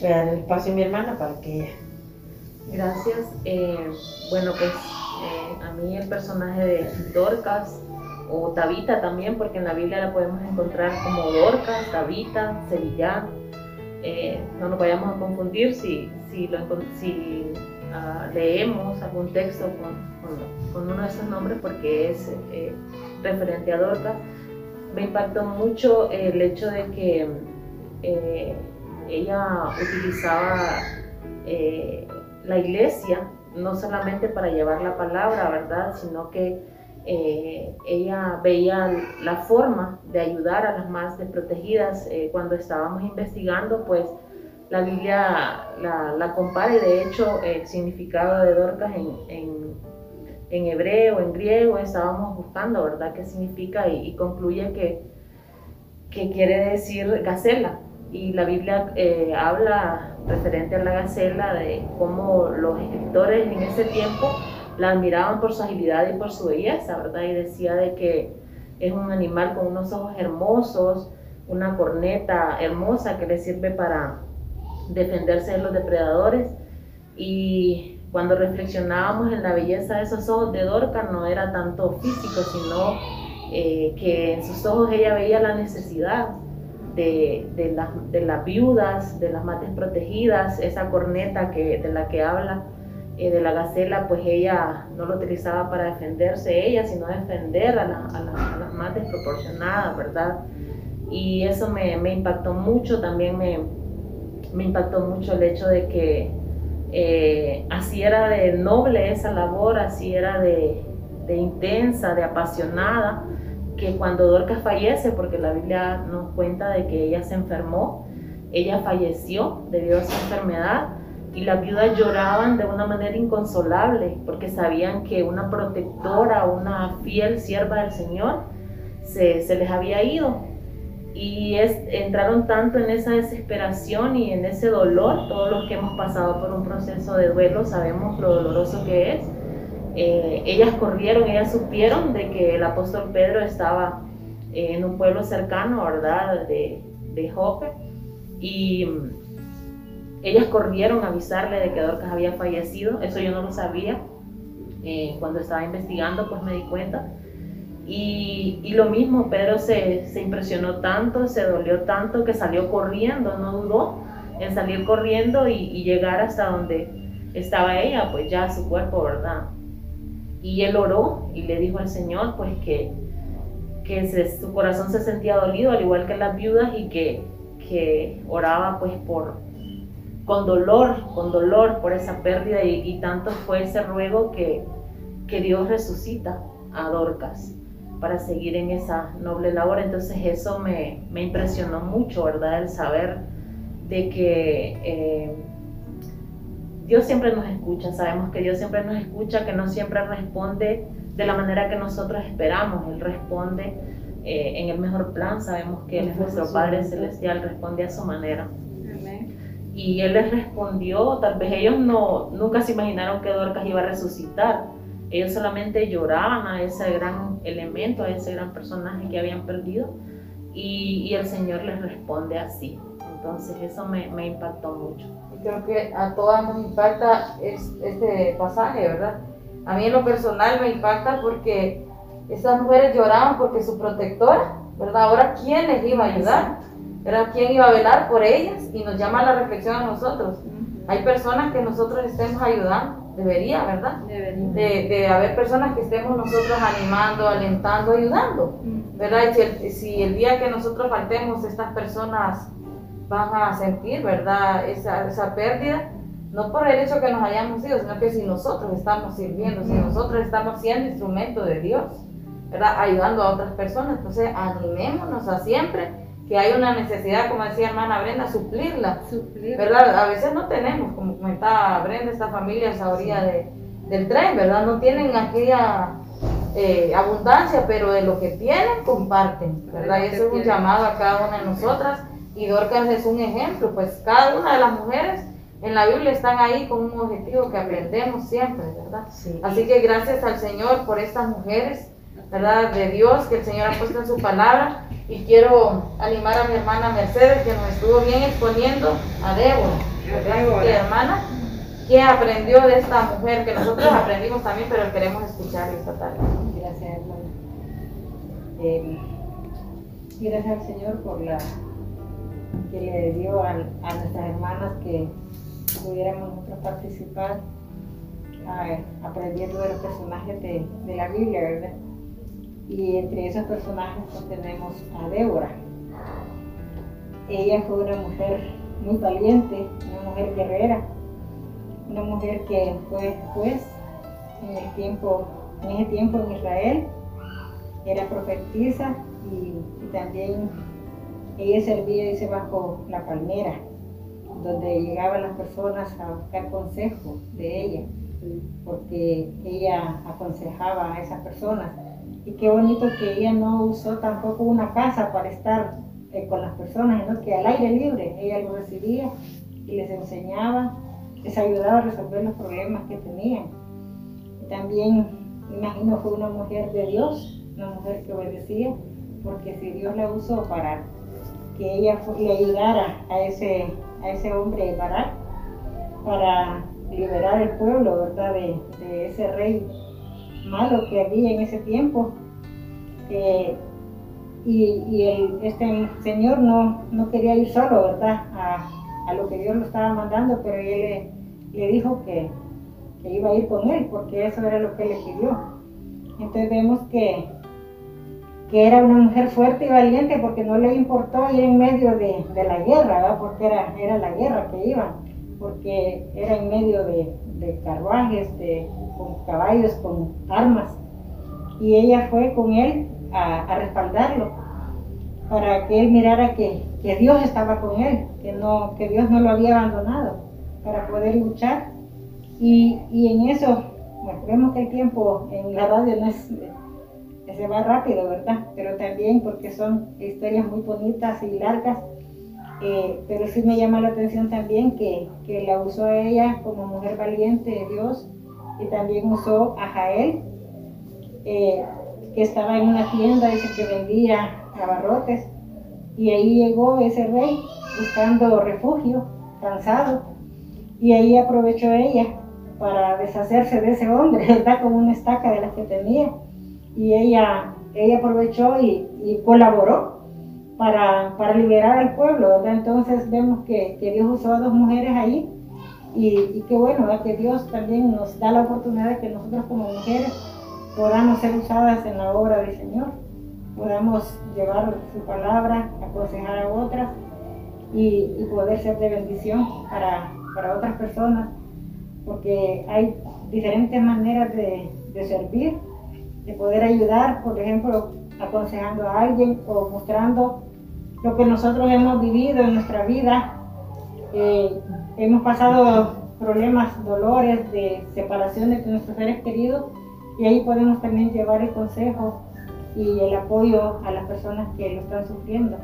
Voy a dar el espacio a mi hermana para que ella. Gracias. Eh, bueno, pues eh, a mí el personaje de Dorcas o Tabita también, porque en la Biblia la podemos encontrar como Dorcas, Tabita, Sevillán. Eh, no nos vayamos a confundir si, si, lo, si uh, leemos algún texto con, con, con, uno de esos nombres porque es eh, referente a Dorcas. Me impactó mucho el hecho de que eh, ella utilizaba la iglesia no solamente para llevar la palabra, ¿verdad? Sino que eh, ella veía la forma de ayudar a las más desprotegidas. Eh, cuando estábamos investigando, pues la Biblia la, la compara y de hecho el significado de Dorcas en, en, en, hebreo, en griego, estábamos buscando, ¿verdad?, qué significa y, concluye que, que, quiere decir gacela. Y la Biblia eh, habla referente a la gacela de cómo los escritores en ese tiempo la admiraban por su agilidad y por su belleza, ¿verdad? Y decía de que es un animal con unos ojos hermosos, una corneta hermosa que le sirve para defenderse de los depredadores. Y cuando reflexionábamos en la belleza de esos ojos de Dorca, no era tanto físico, sino eh, que en sus ojos ella veía la necesidad de, de, las viudas, de las más desprotegidas, esa corneta que, de la que habla eh, de la gacela, pues ella no lo utilizaba para defenderse ella, sino defender a, las más desproporcionadas, ¿verdad? Y eso me, me impactó mucho, también me, me, impactó mucho el hecho de que eh, así era de noble esa labor, así era de, de intensa, de apasionada, que cuando Dorcas fallece, porque la Biblia nos cuenta de que ella se enfermó, ella falleció debido a su enfermedad, y las viudas lloraban de una manera inconsolable porque sabían que una protectora, una fiel sierva del Señor se, se les había ido. Y es, entraron tanto en esa desesperación y en ese dolor, todos los que hemos pasado por un proceso de duelo sabemos lo doloroso que es. Eh, ellas corrieron, ellas supieron de que el apóstol Pedro estaba en un pueblo cercano, ¿verdad? De, de Jope. Y ellas corrieron a avisarle de que Dorcas había fallecido, eso yo no lo sabía. Eh, cuando estaba investigando, pues me di cuenta. Y, y lo mismo, Pedro se, se, impresionó tanto, se dolió tanto que salió corriendo, no dudó en salir corriendo y, y, llegar hasta donde estaba ella, pues ya su cuerpo, ¿verdad? Y él oró y le dijo al Señor, pues que, que su corazón se sentía dolido, al igual que las viudas, y que, que oraba pues por, con dolor, con dolor por esa pérdida y, tanto fue ese ruego que, que Dios resucita a Dorcas para seguir en esa noble labor. Entonces eso me, me impresionó mucho, ¿verdad? El saber de que eh, Dios siempre nos escucha, sabemos que Dios siempre nos escucha, que no siempre responde de la manera que nosotros esperamos, Él responde eh, en el mejor plan, sabemos que Él es nuestro Padre Celestial, responde a su manera. Y Él les respondió, tal vez ellos no, nunca se imaginaron que Dorcas iba a resucitar, ellos solamente lloraban a ese gran elemento, a ese gran personaje que habían perdido, y, y el Señor les responde así. Entonces eso me, me impactó mucho. Y creo que a todas nos impacta es, este pasaje, ¿verdad? A mí en lo personal me impacta porque esas mujeres lloraban porque su protectora, ¿verdad? Ahora, ¿quién les iba a ayudar? ¿Verdad? ¿Quién iba a velar por ellas? Y nos llama la reflexión a nosotros. Hay personas que nosotros estemos ayudando, debería, ¿verdad? Debería. De, de haber personas que estemos nosotros animando, alentando, ayudando, ¿verdad? Y si el, si el día que nosotros faltemos, estas personas van a sentir, ¿verdad? Esa, esa pérdida, no por el hecho que nos hayamos ido, sino que si nosotros estamos sirviendo, si nosotros estamos siendo instrumento de Dios, ¿verdad? Ayudando a otras personas, entonces animémonos a siempre que hay una necesidad, como decía hermana Brenda, suplirla, ¿verdad? A veces no tenemos, como comentaba Brenda, estas familias a orilla de, del tren, ¿verdad? No tienen aquella eh, abundancia, pero de lo que tienen, comparten, ¿verdad? Y eso es un llamado a cada una de nosotras y Dorcas es un ejemplo, pues cada una de las mujeres en la Biblia están ahí con un objetivo que aprendemos siempre, ¿verdad? Sí. Así que gracias al Señor por estas mujeres, ¿verdad? De Dios que el Señor ha puesto en su palabra. Y quiero animar a mi hermana Mercedes, que nos estuvo bien exponiendo a Débora. Que, hermana, que aprendió de esta mujer, que nosotros aprendimos también, pero queremos escuchar esta tarde. Gracias, hermana. Eh, gracias al Señor por la que le dio a, a nuestras hermanas que pudiéramos nosotros participar a- aprendiendo de los personajes de, de la Biblia, ¿verdad? Y entre esos personajes pues, tenemos a Débora. Ella fue una mujer muy valiente, una mujer guerrera, una mujer que fue juez en el tiempo, en ese tiempo en Israel, era profetisa y, también ella servía dice, bajo la palmera, donde llegaban las personas a buscar consejo de ella, porque ella aconsejaba a esas personas. Y qué bonito que ella no usó tampoco una casa para estar eh, con las personas, sino que al aire libre ella los recibía y les enseñaba, les ayudaba a resolver los problemas que tenían. También, imagino, fue una mujer de Dios, una mujer que obedecía, porque si Dios la usó para que ella le ayudara a ese, a ese hombre Barak para liberar el pueblo, ¿verdad? De, de ese rey malo que había en ese tiempo. Eh, y este señor no, no quería ir solo, ¿verdad? A, a lo que Dios lo estaba mandando, pero él le, dijo que, que iba a ir con él, porque eso era lo que le pidió. Entonces vemos que que era una mujer fuerte y valiente porque no le importó ir en medio de, de la guerra, ¿verdad? porque era, era la guerra que iban, porque era en medio de, de carruajes, de, con caballos, con armas. Y ella fue con él a, respaldarlo, para que él mirara que, que Dios estaba con él, que, no, que Dios no lo había abandonado, para poder luchar. Y, y en eso, bueno, vemos que el tiempo en la radio no se va rápido, ¿verdad? Pero también porque son historias muy bonitas y largas. eh, pero sí me llama la atención también que, que la usó a ella como mujer valiente de Dios y también usó a Jael, eh, que estaba en una tienda, dice que vendía abarrotes, y ahí llegó ese rey buscando refugio, cansado, y ahí aprovechó ella para deshacerse de ese hombre, ¿verdad? Como una estaca de las que tenía y ella, ella aprovechó y, y colaboró para, para liberar al pueblo, ¿verdad? Entonces vemos que, que Dios usó a dos mujeres ahí y, qué bueno, ¿verdad? Que Dios también nos da la oportunidad de que nosotros como mujeres podamos ser usadas en la obra del Señor, podamos llevar su palabra, aconsejar a otras y, y poder ser de bendición para, para otras personas, porque hay diferentes maneras de, de servir de poder ayudar, por ejemplo, aconsejando a alguien o mostrando lo que nosotros hemos vivido en nuestra vida eh, hemos pasado problemas, dolores de separación de nuestros seres queridos y ahí podemos también llevar el consejo y el apoyo a las personas que lo están sufriendo,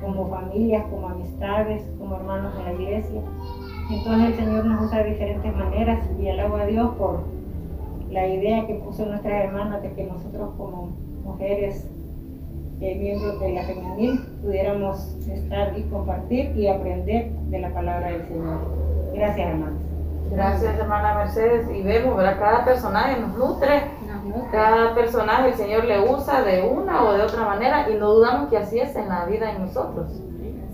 como familias, como amistades, como hermanos de la iglesia. Entonces el Señor nos usa de diferentes maneras y alabo a Dios por la idea que puso nuestra hermana de que nosotros como mujeres eh, miembros de la femenil pudiéramos estar y compartir y aprender de la palabra del Señor. Gracias hermanos. Gracias hermana Mercedes y vemos, ¿verdad? Cada personaje nos nutre, cada personaje el Señor le usa de una o de otra manera y no dudamos que así es en la vida de nosotros.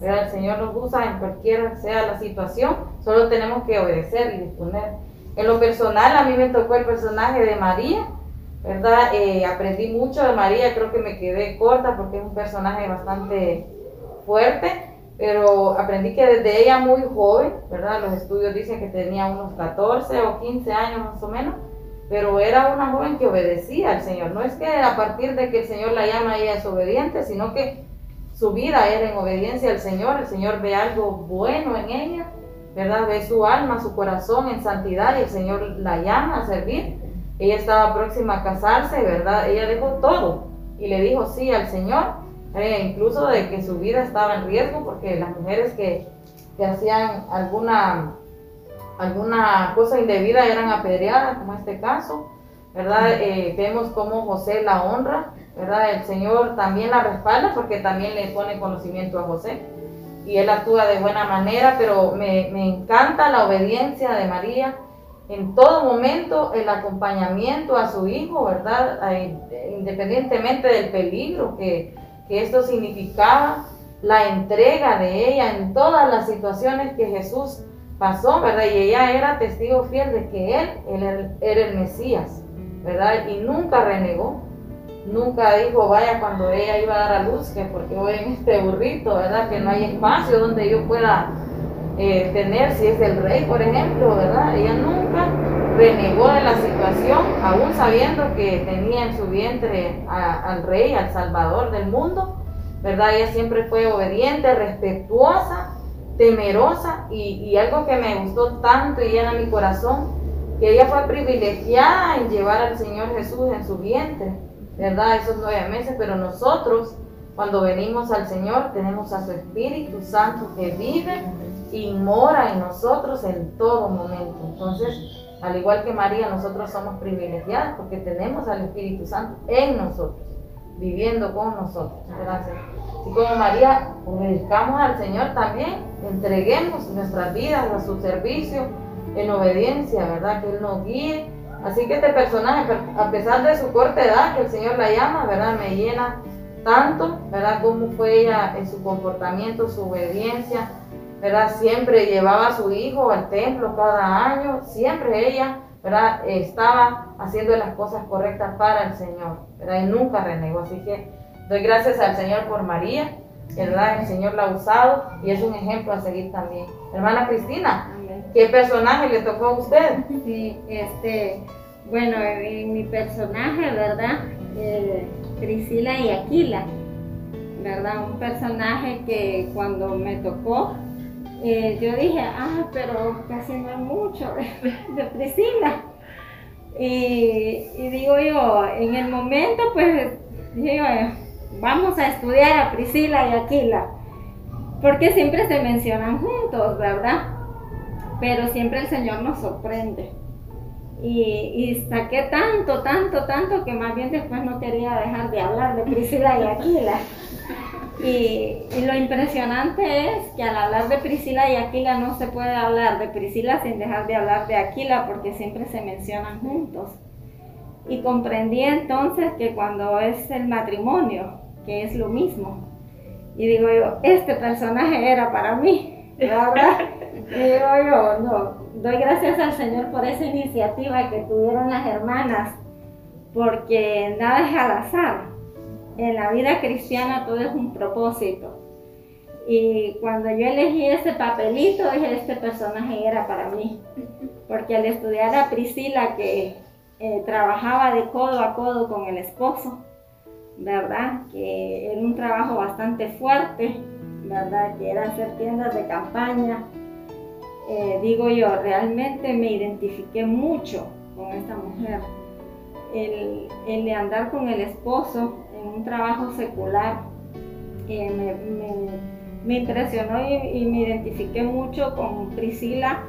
El Señor nos usa en cualquiera sea la situación, solo tenemos que obedecer y disponer. En lo personal, a mí me tocó el personaje de María, ¿verdad? Eh, aprendí mucho de María, creo que me quedé corta porque es un personaje bastante fuerte, pero aprendí que desde ella muy joven, ¿verdad? Los estudios dicen que tenía unos 14 o 15 años más o menos, pero era una joven que obedecía al Señor. No es que a partir de que el Señor la llama ella es obediente, sino que su vida era en obediencia al Señor, el Señor ve algo bueno en ella, ¿verdad? Ve su alma, su corazón en santidad y el Señor la llama a servir. Ella estaba próxima a casarse, ¿verdad? Ella dejó todo y le dijo sí al Señor, eh, incluso de que su vida estaba en riesgo porque las mujeres que, que hacían alguna, alguna cosa indebida eran apedreadas, como este caso, ¿verdad? Eh, vemos cómo José la honra, ¿verdad? El Señor también la respalda porque también le pone conocimiento a José y él actúa de buena manera, pero me, me encanta la obediencia de María en todo momento, el acompañamiento a su hijo, ¿verdad? Independientemente del peligro que, que esto significaba, la entrega de ella en todas las situaciones que Jesús pasó, ¿verdad? Y ella era testigo fiel de que él, él era el Mesías, ¿verdad? Y nunca renegó nunca dijo, vaya, cuando ella iba a dar a luz, que porque voy en este burrito, ¿verdad? Que no hay espacio donde yo pueda eh, tener, si es el rey, por ejemplo, ¿verdad? Ella nunca renegó de la situación, aún sabiendo que tenía en su vientre al rey, al salvador del mundo, ¿verdad? Ella siempre fue obediente, respetuosa, temerosa y, y algo que me gustó tanto y llena mi corazón, que ella fue privilegiada en llevar al Señor Jesús en su vientre ¿verdad? Esos nueve meses, pero nosotros cuando venimos al Señor tenemos a su Espíritu Santo que vive y mora en nosotros en todo momento. Entonces, al igual que María, nosotros somos privilegiados porque tenemos al Espíritu Santo en nosotros, viviendo con nosotros. Gracias. Y como María, obedezcamos al Señor también, entreguemos nuestras vidas a su servicio en obediencia, ¿verdad? Que Él nos guíe Así que este personaje, a pesar de su corta edad, que el Señor la llama, ¿verdad? Me llena tanto, ¿verdad? Cómo fue ella en su comportamiento, su obediencia, ¿verdad? Siempre llevaba a su hijo al templo cada año, siempre ella, ¿verdad? Estaba haciendo las cosas correctas para el Señor, ¿verdad? Y nunca renegó. Así que doy gracias al Señor por María, ¿verdad? El Señor la ha usado y es un ejemplo a seguir también. Hermana Cristina, ¿Qué personaje le tocó a usted? Sí, este, bueno, en mi personaje, ¿verdad? Eh, Priscila y Aquila, ¿verdad? Un personaje que cuando me tocó, eh, yo dije, ah, pero casi no hay mucho de, Priscila. Y, digo yo, en el momento, pues, dije yo, vamos a estudiar a Priscila y Aquila, porque siempre se mencionan juntos, ¿verdad? pero siempre el Señor nos sorprende. Y, saqué tanto, tanto, tanto que más bien después no quería dejar de hablar de Priscila y Aquila. Y, y, lo impresionante es que al hablar de Priscila y Aquila no se puede hablar de Priscila sin dejar de hablar de Aquila porque siempre se mencionan juntos. Y comprendí entonces que cuando es el matrimonio, que es lo mismo, y digo yo, este personaje era para mí, ¿verdad? digo yo, no, doy gracias al Señor por esa iniciativa que tuvieron las hermanas, porque nada es al azar. En la vida cristiana todo es un propósito. Y cuando yo elegí ese papelito, dije, este personaje era para mí. Porque al estudiar a Priscila, que eh, trabajaba de codo a codo con el esposo, ¿verdad? Que era un trabajo bastante fuerte, ¿verdad? Que era hacer tiendas de campaña, eh, digo yo, realmente me identifiqué mucho con esta mujer. El, el de andar con el esposo un trabajo secular eh, me, impresionó y me identifiqué mucho con Priscila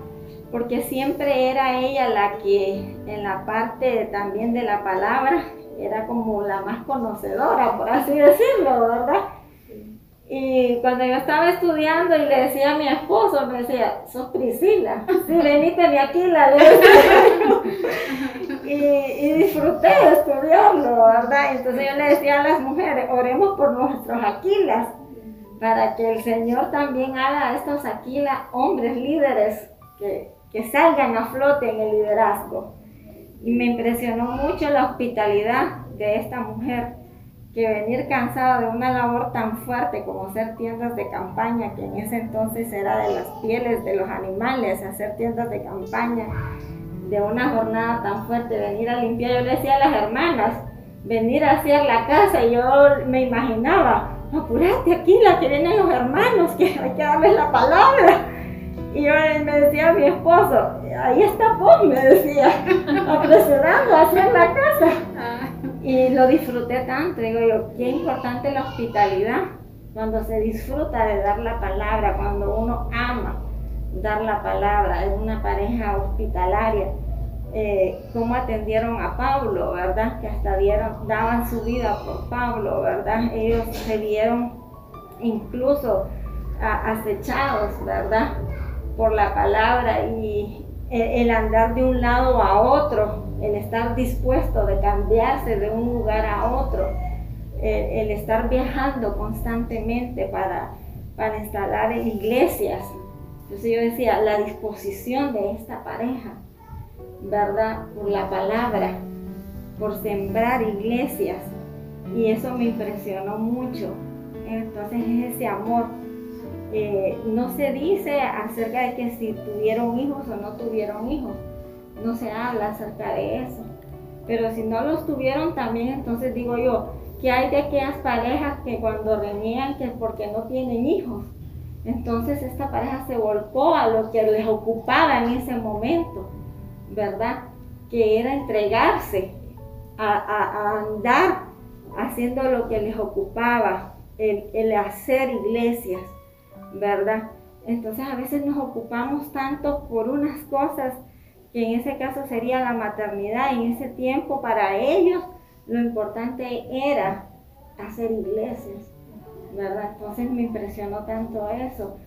porque siempre era ella la que en la parte también de la palabra era como la más conocedora, por así decirlo, ¿verdad? Y cuando yo estaba estudiando y le decía a mi esposo, me decía, sos Priscila, si veniste de Aquila, le y, y, disfruté de estudiarlo, ¿verdad? Entonces yo le decía a las mujeres, oremos por nuestros Aquilas, para que el Señor también haga a estos Aquilas hombres líderes que, que salgan a flote en el liderazgo. Y me impresionó mucho la hospitalidad de esta mujer, que venir cansada de una labor tan fuerte como hacer tiendas de campaña, que en ese entonces era de las pieles de los animales, hacer tiendas de campaña, de una jornada tan fuerte, venir a limpiar, yo le decía a las hermanas, venir a hacer la casa, y yo me imaginaba, apurate aquí, la que vienen los hermanos, que hay que darles la palabra. Y yo me decía a mi esposo, ahí está vos, me decía, apresurando a hacer la casa. Y lo disfruté tanto, digo yo, qué importante la hospitalidad, cuando se disfruta de dar la palabra, cuando uno ama dar la palabra, en una pareja hospitalaria. Eh, cómo atendieron a Pablo, ¿verdad? Que hasta dieron, daban su vida por Pablo, ¿verdad? Ellos se vieron incluso acechados, ¿verdad? Por la palabra y el, andar de un lado a otro, el estar dispuesto de cambiarse de un lugar a otro, el, estar viajando constantemente para, para instalar iglesias. Entonces yo decía, la disposición de esta pareja ¿verdad? Por la palabra, por sembrar iglesias. Y eso me impresionó mucho. Entonces es ese amor. Eh, no se dice acerca de que si tuvieron hijos o no tuvieron hijos. No se habla acerca de eso. Pero si no los tuvieron también, entonces digo yo, que hay de aquellas parejas que cuando reniegan que porque no tienen hijos. Entonces esta pareja se volcó a lo que les ocupaba en ese momento ¿verdad? Que era entregarse a, andar haciendo lo que les ocupaba, el, hacer iglesias, ¿verdad? Entonces a veces nos ocupamos tanto por unas cosas que en ese caso sería la maternidad, en ese tiempo para ellos lo importante era hacer iglesias, ¿verdad? Entonces me impresionó tanto eso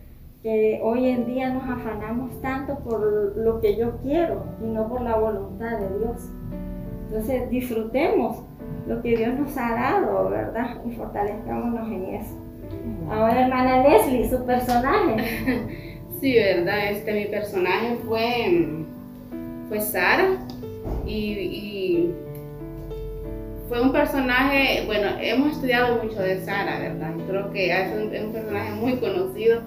que hoy en día nos afanamos tanto por lo que yo quiero y no por la voluntad de Dios. Entonces disfrutemos lo que Dios nos ha dado, ¿verdad? Y fortalezcámonos en eso. Ahora, hermana Leslie, su personaje. Sí, ¿verdad? Este, mi personaje fue, fue Sara y, fue un personaje, bueno, hemos estudiado mucho de Sara, ¿verdad? Creo que es un, un personaje muy conocido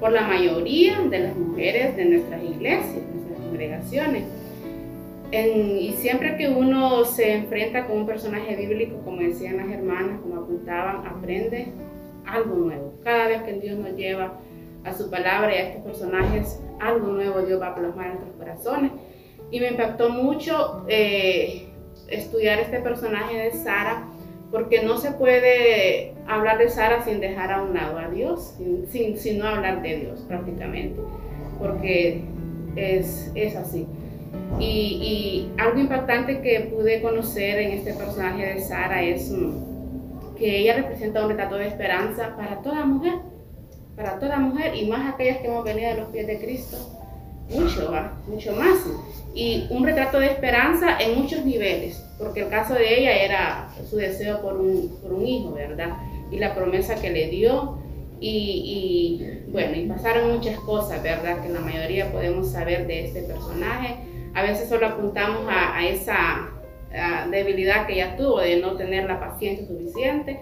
por la mayoría de las mujeres de nuestras iglesias, de nuestras congregaciones. y siempre que uno se enfrenta con un personaje bíblico, como decían las hermanas, como apuntaban, aprende algo nuevo. Cada vez que Dios nos lleva a su palabra y a estos personajes, algo nuevo Dios va a plasmar en nuestros corazones. Y me impactó mucho eh, estudiar este personaje de Sara, porque no se puede hablar de Sara sin dejar a un lado a Dios, sin, no hablar de Dios prácticamente, porque es, es así. Y, algo impactante que pude conocer en este personaje de Sara es mm, que ella representa un retrato de esperanza para toda mujer, para toda mujer y más aquellas que hemos venido a los pies de Cristo, mucho, mucho más. Y un retrato de esperanza en muchos niveles porque el caso de ella era su deseo por un, por un hijo, ¿verdad? Y la promesa que le dio. Y, y, bueno, y pasaron muchas cosas, ¿verdad? Que la mayoría podemos saber de este personaje. A veces solo apuntamos a, a esa debilidad que ella tuvo de no tener la paciencia suficiente.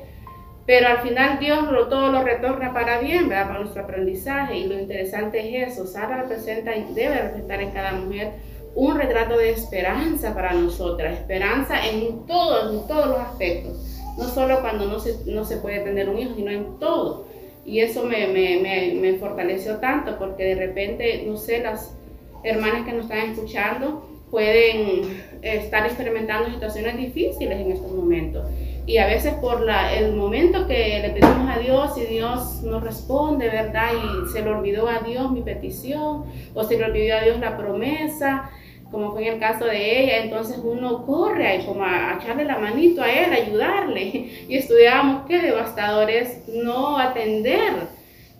Pero al final Dios lo, todo lo retorna para bien, ¿verdad? Para nuestro aprendizaje. Y lo interesante es eso. Sara representa debe representar en cada mujer un retrato de esperanza para nosotras, esperanza en todos, en todos los aspectos, no solo cuando no se, no se puede tener un hijo, sino en todo. Y eso me, me, me, fortaleció tanto porque de repente, no sé, las hermanas que nos están escuchando pueden estar experimentando situaciones difíciles en estos momentos. Y a veces por la, el momento que le pedimos a Dios y Dios nos responde, ¿verdad? Y se le olvidó a Dios mi petición o se le olvidó a Dios la promesa, como fue en el caso de ella, entonces uno corre ahí como a, echarle la manito a él, ayudarle. Y estudiamos qué devastador es no atender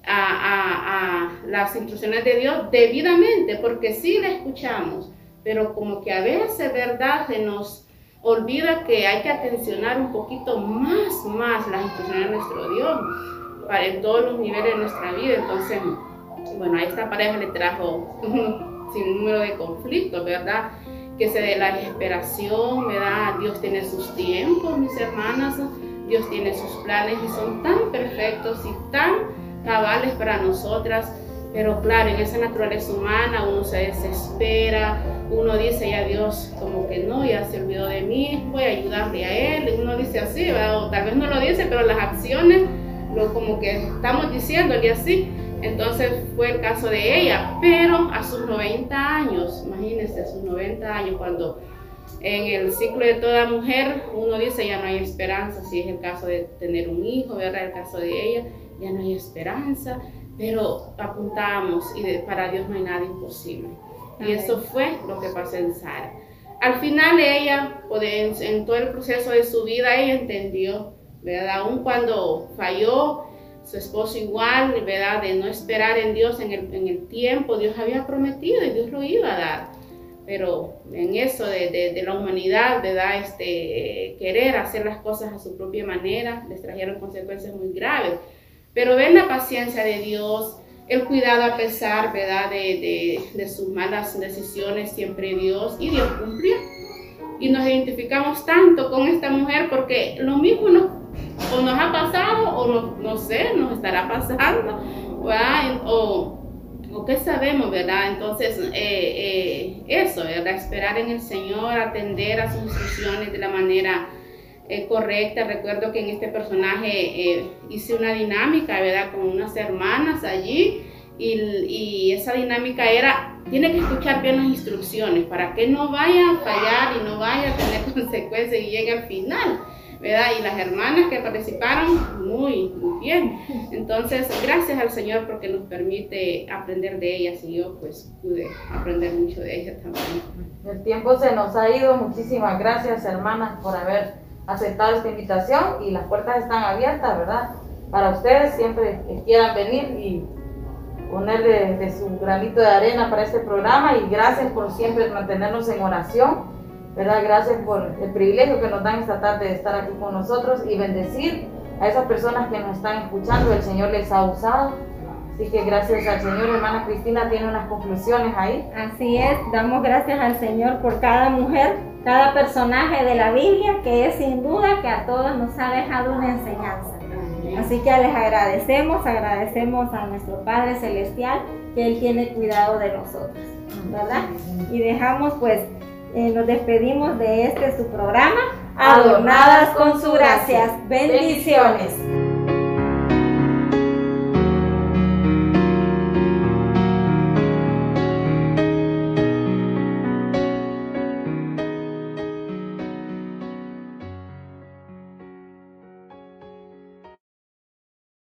a, a, las instrucciones de Dios debidamente, porque sí la escuchamos, pero como que a veces, ¿verdad? Se nos olvida que hay que atencionar un poquito más, más las instrucciones de nuestro Dios para en todos los niveles de nuestra vida. Entonces, bueno, a esta pareja le trajo sin número de conflictos, ¿verdad? Que se dé la desesperación, ¿verdad? Dios tiene sus tiempos, mis hermanas, Dios tiene sus planes y son tan perfectos y tan cabales para nosotras. Pero claro, en esa naturaleza humana uno se desespera, uno dice ya Dios como que no, ya se olvidó de mí, voy a ayudarle a él. Uno dice así, ¿verdad? o tal vez no lo dice, pero las acciones, lo como que estamos diciéndole así. Entonces fue el caso de ella, pero a sus 90 años, imagínense, a sus 90 años, cuando en el ciclo de toda mujer uno dice ya no hay esperanza, si es el caso de tener un hijo, ¿verdad? El caso de ella, ya no hay esperanza, pero apuntamos y para Dios no hay nada imposible. Y eso fue lo que pasó en Sara. Al final ella, pues, en todo el proceso de su vida, ella entendió, ¿verdad? Aún cuando falló, su esposo igual, ¿verdad? De no esperar en Dios en el, en el, tiempo, Dios había prometido y Dios lo iba a dar. Pero en eso de, de, la humanidad, ¿verdad? Este, querer hacer las cosas a su propia manera, les trajeron consecuencias muy graves. Pero ven la paciencia de Dios, el cuidado a pesar, ¿verdad? De, de sus malas decisiones, siempre Dios, y Dios cumplió. Y nos identificamos tanto con esta mujer porque lo mismo nos o nos ha pasado o no, no sé, nos estará pasando, O, o qué sabemos, ¿verdad? Entonces, eh, eh, eso, ¿verdad? Esperar en el Señor, atender a sus instrucciones de la manera eh, correcta. Recuerdo que en este personaje hice una dinámica, ¿verdad? Con unas hermanas allí y, y, esa dinámica era, tiene que escuchar bien las instrucciones para que no vaya a fallar y no vaya a tener consecuencias y llegue al final. Y las hermanas que participaron, muy, muy bien. Entonces, gracias al Señor porque nos permite aprender de ellas y yo pues pude aprender mucho de ellas también. El tiempo se nos ha ido. Muchísimas gracias, hermanas, por haber aceptado esta invitación y las puertas están abiertas, ¿verdad? Para ustedes siempre que quieran venir y poner de su granito de arena para este programa y gracias por siempre mantenernos en oración ¿verdad? Gracias por el privilegio que nos dan esta tarde de estar aquí con nosotros y bendecir a esas personas que nos están escuchando. El Señor les ha usado. Así que gracias al Señor, hermana Cristina, tiene unas conclusiones ahí. Así es, damos gracias al Señor por cada mujer, cada personaje de la Biblia, que es sin duda que a todos nos ha dejado una enseñanza. Así que les agradecemos, agradecemos a nuestro Padre Celestial que Él tiene cuidado de nosotros, ¿verdad? Y dejamos pues eh, nos despedimos de este su programa, Adornadas con su gracias. Bendiciones.